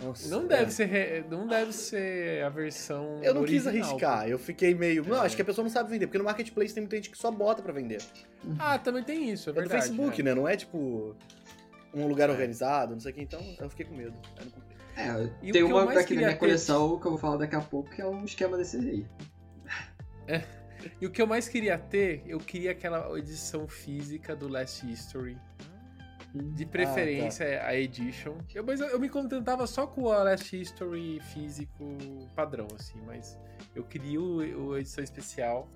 Nossa. Não é. deve, ser, re- não deve ser a versão. Eu não quis original, arriscar, eu fiquei meio. Não, É. acho que a pessoa não sabe vender, porque no Marketplace tem muita gente que só bota pra vender. Ah, também tem isso, é É do verdade. Facebook, é. né? Não é tipo um lugar organizado, não sei o que, então eu fiquei com medo. Não. É, E o tem que eu uma mais aqui na minha queria ter- coleção que eu vou falar daqui a pouco, que é um esquema desse aí. E o que eu mais queria ter, eu queria aquela edição física do Last History. De preferência a Edition. Eu, mas eu, eu me contentava só com o Last History físico padrão, assim, mas eu queria o, o edição especial,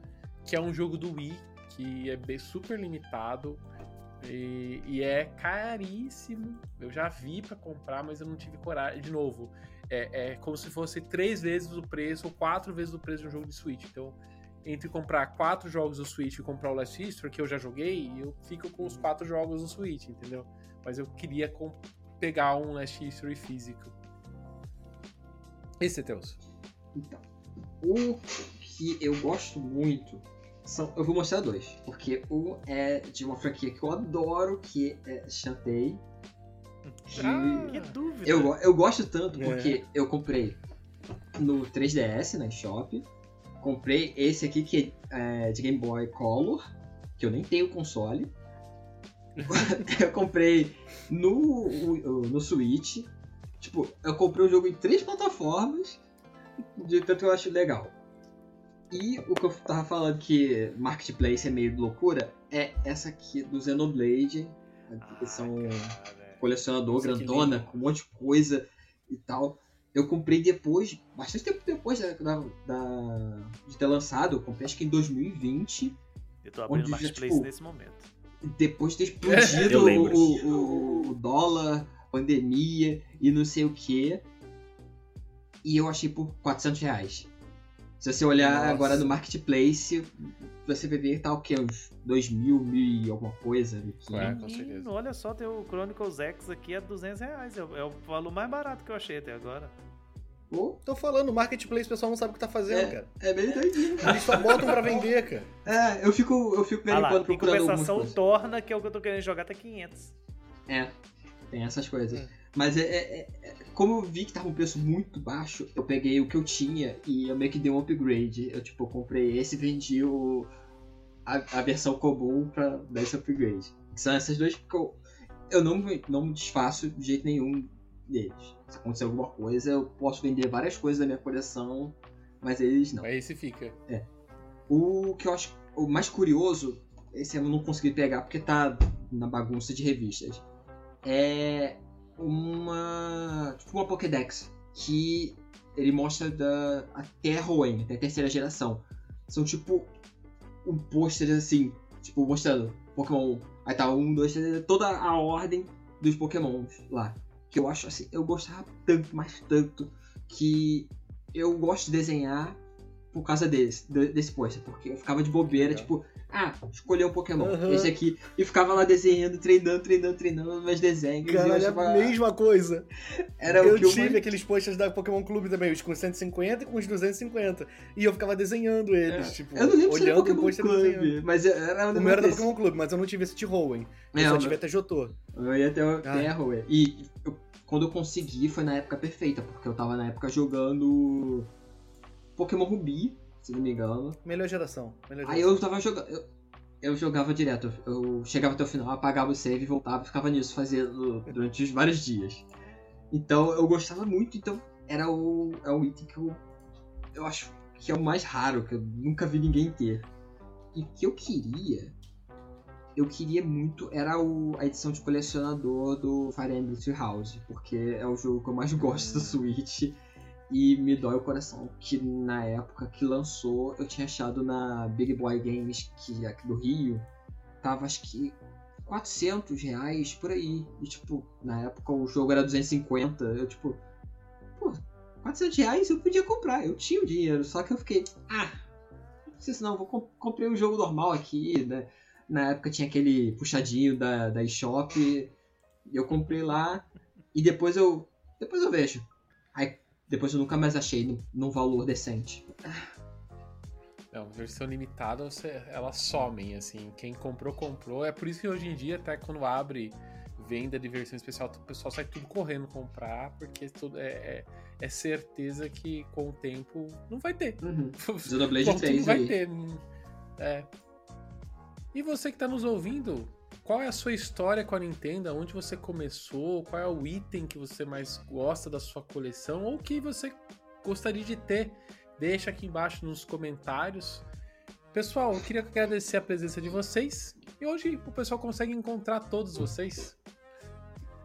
que é um jogo do Wii, que é bem- super limitado. E, e é caríssimo. Eu já vi pra comprar, mas eu não tive coragem. De novo, é, é como se fosse três vezes o preço ou quatro vezes o preço de um jogo de Switch. Então, entre comprar quatro jogos do Switch e comprar o Last History, que eu já joguei, eu fico com os quatro jogos do Switch, entendeu? Mas eu queria pegar um Last History físico. Esse é teus. Então, o que eu gosto muito são. Eu vou mostrar dois. Porque um é de uma franquia que eu adoro, que é Shantae. Que Ah, Que dúvida. eu, eu gosto tanto É. porque eu comprei no 3DS, na Shop. Comprei esse aqui que é de Game Boy Color, que eu nem tenho console. eu comprei no, no Switch. Tipo, eu comprei o jogo em três plataformas De tanto que eu acho legal. E o que eu tava falando que Marketplace é meio loucura é essa aqui do Xenoblade. A versão cara. colecionador grandona, com um monte de coisa e tal. Eu comprei depois, bastante tempo depois da, da- da- de ter lançado. Eu comprei acho que em 2020. Eu tô abrindo Onde já, Marketplace tipo, nesse momento. Depois de ter explodido o, o- o dólar, pandemia e não sei o que. E eu achei por 400 reais. Se você olhar Nossa. agora no Marketplace, você vai ver tá o quê? Uns 2 mil, mil e alguma coisa. e É, com certeza. olha só, tem o Chronicles X aqui a 200 reais. É o, é o valor mais barato que eu achei até agora. Pô, Tô falando, marketplace, o pessoal não sabe o que tá fazendo, cara. é meio doidinho. Eles só botam pra vender, cara. É, eu fico, eu fico Ah vendo lá, quando procurando algumas compensação, torna, que é o que eu tô querendo jogar, tá 500. É, tem essas coisas. Hum. Mas é, é- é- como eu vi que tava um preço muito baixo, eu peguei o que eu tinha e eu meio que dei um upgrade. Eu tipo, comprei esse e vendi o, a, a versão comum pra dar esse upgrade. São essas duas que eu, eu não, me- não me desfaço de jeito nenhum deles. Se acontecer alguma coisa, eu posso vender várias coisas da minha coleção, mas eles não. Aí esse fica. O que eu acho o mais curioso, esse eu não consegui pegar porque tá na bagunça de revistas, é uma tipo uma Pokédex que ele mostra da até Hoenn, até a terceira geração. São tipo um pôster assim, tipo mostrando Pokémon, aí tá um, dois, três, toda a ordem dos Pokémons lá. Que eu acho assim, eu gostava tanto, mas tanto que eu gosto de desenhar por causa desse, de- desse pôster, porque eu ficava de bobeira, tipo, ah, escolher um Pokémon, Aham. esse aqui, e ficava lá desenhando, treinando, treinando, treinando meus desenhos. Caralho, é a mesma coisa. Era eu o tive aqueles posters da Pokémon Clube também, os com 150 e com os 250. E eu ficava desenhando eles, tipo, Eu não lembro se era olhando o Pokémon pôster e desenhando. Club, mas era O meu era da. Pokémon Clube, mas eu não tive esse T-Hoenn. Eu É, só o tive até Jotô. Eu ia até o Ah. E eu- quando eu consegui foi na época perfeita, porque eu tava na época jogando Pokémon Ruby, se não me engano. Melhor geração. Melhor Aí geração. eu tava jogando. Eu, eu jogava direto. Eu chegava até o final, apagava o save, voltava e ficava nisso, fazendo durante os vários dias. Então eu gostava muito, então era o, é um item que eu, eu acho que é o mais raro, que eu nunca vi ninguém ter. E o que eu queria. Eu queria muito. Era o, a edição de colecionador do Fire Emblem Three House, porque é o jogo que eu mais gosto do Switch. E me dói o coração que na época que lançou, eu tinha achado na Big Boy Games, que é aqui do Rio, tava acho que 400 reais por aí. E tipo, na época o jogo era 250, eu tipo, pô, 400 reais eu podia comprar, eu tinha o dinheiro, só que eu fiquei, ah, não preciso não, vou comp comprei um jogo normal aqui, né? Na época tinha aquele puxadinho da, da eShop, eu comprei lá, e depois eu, depois eu vejo. Aí depois eu nunca mais achei num, valor decente. Não, versão limitada, você, elas somem, assim. Quem comprou, comprou. É por isso que hoje em dia, até quando abre venda de versão especial, o pessoal sai tudo correndo comprar, porque tudo é, é, é certeza que com o tempo não vai ter. Uhum. Xenoblade Bom, tudo 3 vai aí. ter. É. E você que tá nos ouvindo, qual é a sua história com a Nintendo? Onde você começou? Qual é o item que você mais gosta da sua coleção? Ou que você gostaria de ter? Deixa aqui embaixo nos comentários. Pessoal, eu queria agradecer a presença de vocês. E hoje o pessoal consegue encontrar todos vocês.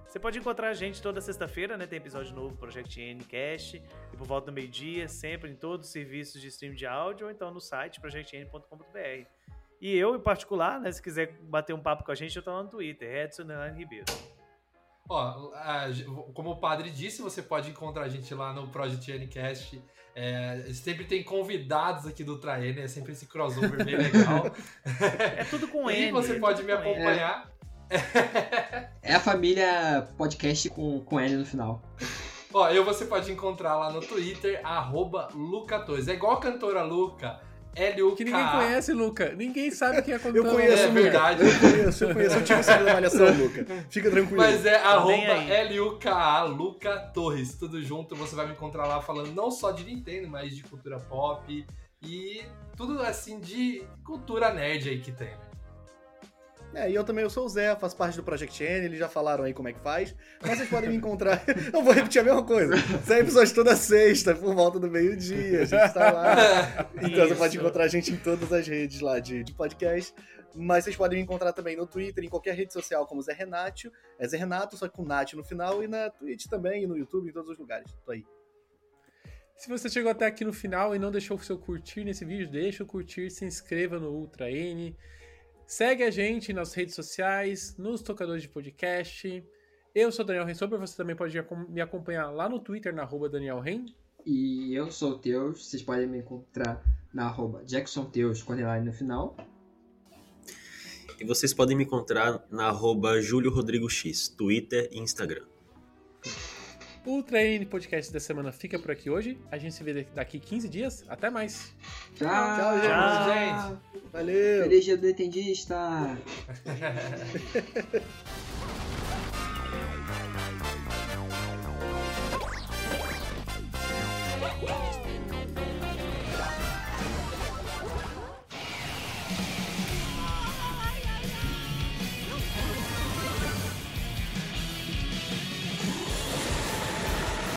Você pode encontrar a gente toda sexta-feira, né? Tem episódio novo do Project N Cast. E por volta do meio-dia, sempre em todos os serviços de stream de áudio, ou então no site projectn.com.br. E eu, em particular, né? Se quiser bater um papo com a gente, eu tô lá no Twitter, Edson Nelan Ribeiro. Ó, a- como o padre disse, você pode encontrar a gente lá no Project Ncast. É, sempre tem convidados aqui do Traene, é sempre esse crossover bem legal. É tudo com e N. você é pode me acompanhar. É a família podcast com, com N no final. Ó, eu você pode encontrar lá no Twitter, arroba Luca2. É igual a cantora Luca, L-U-K. Que ninguém conhece, Luca. Ninguém sabe quem é a cantora. conheço, É Luca. verdade. Eu conheço, eu conheço. Eu tive essa da malhação, Luca. Fica tranquilo. Mas é arroba nem aí. L-U-K-A, Luca Torres. Tudo junto, você vai me encontrar lá falando não só de Nintendo, mas de cultura pop e tudo assim de cultura nerd aí que tem. É, e eu também eu sou o Zé, faço parte do Project N, eles já falaram aí como é que faz. Mas vocês podem me encontrar. Eu vou repetir a mesma coisa. Sai episódio toda sexta, por volta do meio-dia. A gente tá lá. Então você Isso. pode encontrar a gente em todas as redes lá de, de podcast. Mas vocês podem me encontrar também no Twitter, em qualquer rede social, como Zé Renato. É Zé Renato, só com Nath no final, e na Twitch também, e no YouTube, em todos os lugares. Tô aí. Se você chegou até aqui no final e não deixou o seu curtir nesse vídeo, deixa o curtir, se inscreva no Ultra N. Segue a gente nas redes sociais, nos tocadores de podcast. Eu sou Daniel Rensober, você também pode me acompanhar lá no Twitter, na arroba Daniel Ren. E eu sou o Teus, vocês podem me encontrar na arroba JacksonTeus com underline no final. E vocês podem me encontrar na arroba Júlio Rodrigo X, Twitter e Instagram. O Ultra N Podcast da semana fica por aqui hoje. A gente se vê daqui 15 dias. Até mais! Tchau, Tchau, gente. Valeu! Feliz dia do Nintendista!